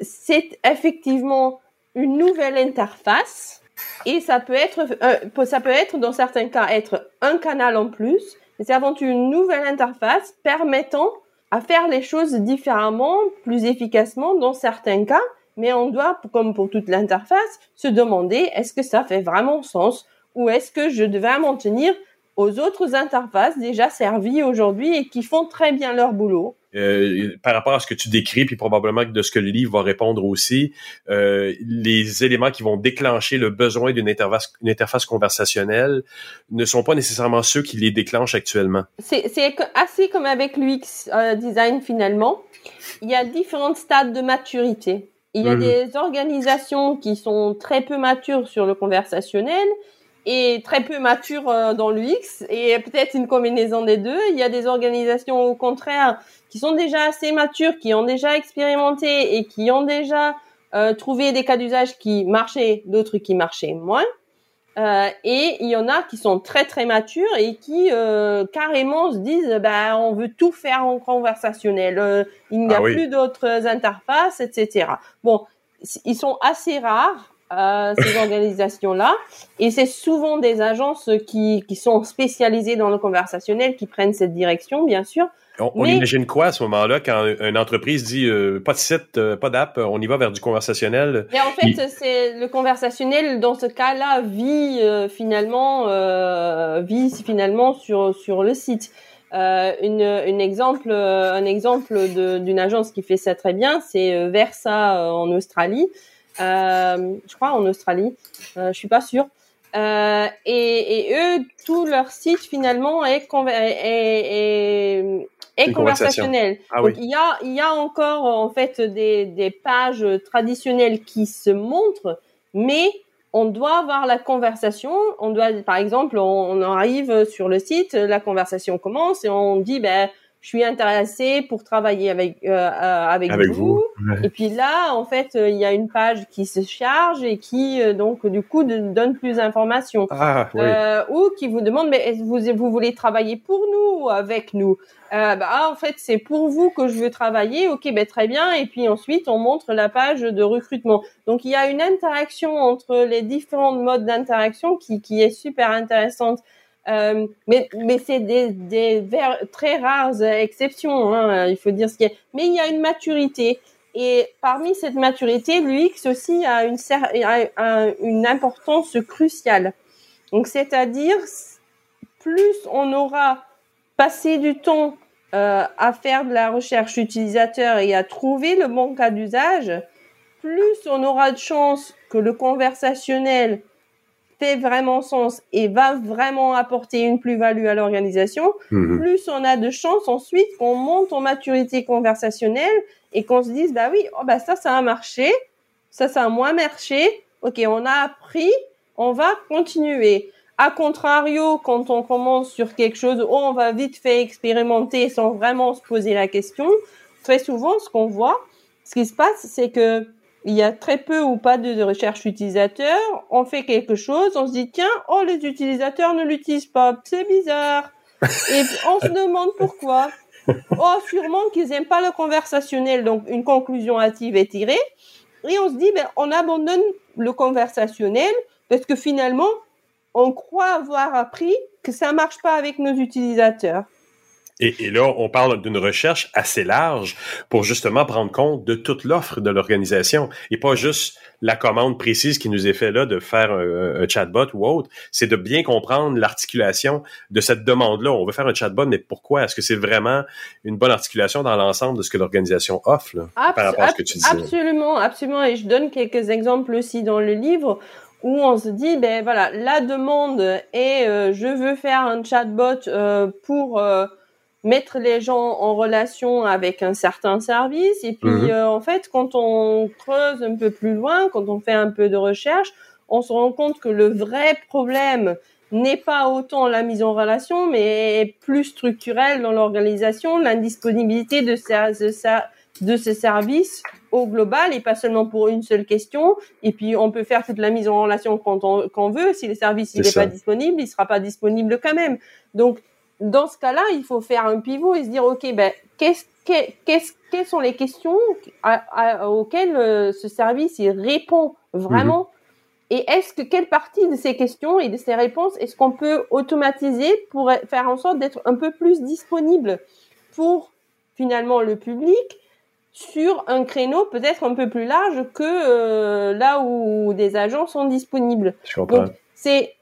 C'est effectivement une nouvelle interface et ça peut être, euh, ça peut être dans certains cas être un canal en plus. C'est avant tout une nouvelle interface permettant à faire les choses différemment, plus efficacement dans certains cas. Mais on doit, comme pour toute l'interface, se demander est-ce que ça fait vraiment sens ou est-ce que je devais m'en tenir aux autres interfaces déjà servies aujourd'hui et qui font très bien leur boulot. Euh, par rapport à ce que tu décris, puis probablement de ce que le livre va répondre aussi, euh, les éléments qui vont déclencher le besoin d'une interface, une interface conversationnelle ne sont pas nécessairement ceux qui les déclenchent actuellement. C'est assez comme avec l'UX euh, design finalement. Il y a différents stades de maturité. Il y a mhm. des organisations qui sont très peu matures sur le conversationnel et très peu mature euh, dans l'UX et peut-être une combinaison des deux. Il y a des organisations au contraire qui sont déjà assez matures, qui ont déjà expérimenté et qui ont déjà euh, trouvé des cas d'usage qui marchaient, d'autres qui marchaient moins. Euh, et il y en a qui sont très très matures et qui euh, carrément se disent bah on veut tout faire en conversationnel, euh, il n'y a ah plus d'autres interfaces, etc. Bon, ils sont assez rares ces organisations-là. Et c'est souvent des agences qui, qui sont spécialisées dans le conversationnel qui prennent cette direction, bien sûr. On, imagine quoi à ce moment-là quand une entreprise dit euh, pas de site, euh, pas d'app, on y va vers du conversationnel? Mais en fait, c'est le conversationnel dans ce cas-là vit euh, finalement vit finalement sur sur le site. une, une exemple un exemple d'une agence qui fait ça très bien, c'est Versa en Australie. Euh, je crois en Australie, euh, je suis pas sûre. Euh, et, et, eux, tout leur site finalement est, est, est, conversationnel. Ah Donc il y a il y a encore en fait des, des pages traditionnelles qui se montrent, mais on doit avoir la conversation. On doit, par exemple, on, on, arrive sur le site, la conversation commence et on dit, ben, je suis intéressée pour travailler avec euh, euh avec, vous. Et puis là, en fait, euh, il y a une page qui se charge et qui euh, donc du coup donne plus d'informations. Ah, oui. ou qui vous demande mais vous vous voulez travailler pour nous ou avec nous? Bah, ah, en fait c'est pour vous que je veux travailler. Ok, ben très bien. Et puis ensuite on montre la page de recrutement. Donc il y a une interaction entre les différents modes d'interaction qui qui est super intéressante Euh, mais mais c'est des, des très rares exceptions, hein, il faut dire ce qu'il y a. Mais il y a une maturité. Et parmi cette maturité, l'UX aussi a une, a une importance cruciale. Donc, c'est-à-dire, plus on aura passé du temps euh, à faire de la recherche utilisateur et à trouver le bon cas d'usage, plus on aura de chance que le conversationnel fait vraiment sens et va vraiment apporter une plus-value à l'organisation, mhm. plus on a de chance ensuite qu'on monte en maturité conversationnelle et qu'on se dise, bah oui, oh bah ça, ça a marché, ça, ça a moins marché, ok, on a appris, on va continuer. A contrario, quand on commence sur quelque chose où on va vite fait expérimenter sans vraiment se poser la question, très souvent, ce qu'on voit, ce qui se passe, c'est que il y a très peu ou pas de recherche utilisateur. On fait quelque chose, on se dit tiens, oh les utilisateurs ne l'utilisent pas, c'est bizarre. Et on se demande pourquoi. Oh, sûrement qu'ils n'aiment pas le conversationnel, donc une conclusion hâtive est tirée. Et on se dit, ben, on abandonne le conversationnel parce que finalement, on croit avoir appris que ça marche pas avec nos utilisateurs. Et, là, on parle d'une recherche assez large pour justement prendre compte de toute l'offre de l'organisation et pas juste la commande précise qui nous est faite là de faire un, chatbot ou autre. C'est de bien comprendre l'articulation de cette demande-là. On veut faire un chatbot, mais pourquoi? Est-ce que c'est vraiment une bonne articulation dans l'ensemble de ce que l'organisation offre par rapport à ce que tu disais? Absolument, absolument. Et je donne quelques exemples aussi dans le livre où on se dit ben voilà la demande est euh, je veux faire un chatbot euh, pour euh, mettre les gens en relation avec un certain service. Et puis, mhm. euh, en fait, quand on creuse un peu plus loin, quand on fait un peu de recherche, on se rend compte que le vrai problème n'est pas autant la mise en relation, mais plus structurel dans l'organisation, l'indisponibilité de ces, de ces services au global et pas seulement pour une seule question. Et puis, on peut faire toute la mise en relation quand on, veut. Si le service n'est pas disponible, il sera pas disponible quand même. Donc, dans ce cas-là, il faut faire un pivot et se dire, OK, ben, qu'est-ce, qu'est-ce, quelles sont les questions auxquelles euh, ce service il répond vraiment? Mhm. Et est-ce que quelle partie de ces questions et de ces réponses est-ce qu'on peut automatiser pour faire en sorte d'être un peu plus disponible pour finalement le public sur un créneau peut-être un peu plus large que euh, là où des agents sont disponibles? Je comprends. Donc c'est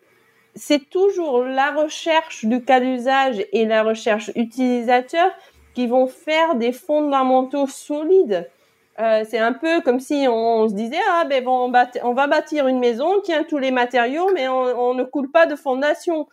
c'est toujours la recherche du cas d'usage et la recherche utilisateur qui vont faire des fondamentaux solides. Euh, c'est un peu comme si on, se disait ah ben on, va bâtir une maison, tient tous les matériaux, mais on, ne coule pas de fondation.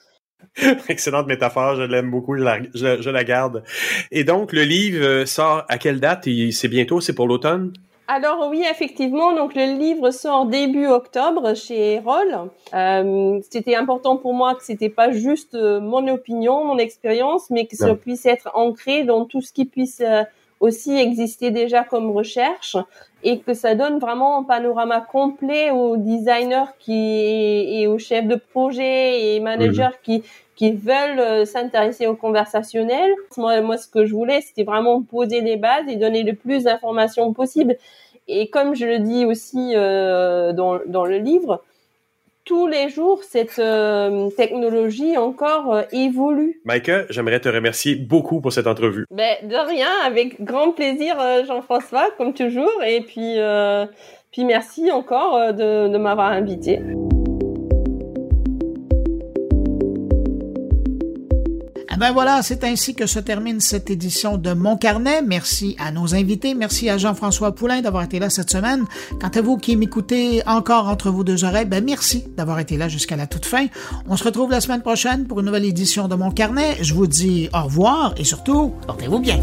Excellente métaphore, je l'aime beaucoup, je la, je la, garde. Et donc le livre sort à quelle date? C'est bientôt, c'est pour l'automne? Alors oui, effectivement, donc le livre sort début octobre chez Roll. Euh, c'était important pour moi que c'était pas juste euh, mon opinion, mon expérience, mais que ça puisse être ancré dans tout ce qui puisse euh, aussi exister déjà comme recherche et que ça donne vraiment un panorama complet aux designers qui et aux chefs de projet et managers qui qui veulent euh, s'intéresser au conversationnel. Moi, moi, ce que je voulais, c'était vraiment poser les bases et donner le plus d'informations possible. Et comme je le dis aussi euh, dans, dans le livre, tous les jours, cette euh, technologie encore euh, évolue. Maïka, j'aimerais te remercier beaucoup pour cette entrevue. Ben, de rien, avec grand plaisir, Jean-François, comme toujours. Et puis, puis merci encore de, de m'avoir invité. Ben voilà, c'est ainsi que se termine cette édition de Mon Carnet. Merci à nos invités. Merci à Jean-François Poulain d'avoir été là cette semaine. Quant à vous qui m'écoutez encore entre vos deux oreilles, ben merci d'avoir été là jusqu'à la toute fin. On se retrouve la semaine prochaine pour une nouvelle édition de Mon Carnet. Je vous dis au revoir et surtout, portez-vous bien.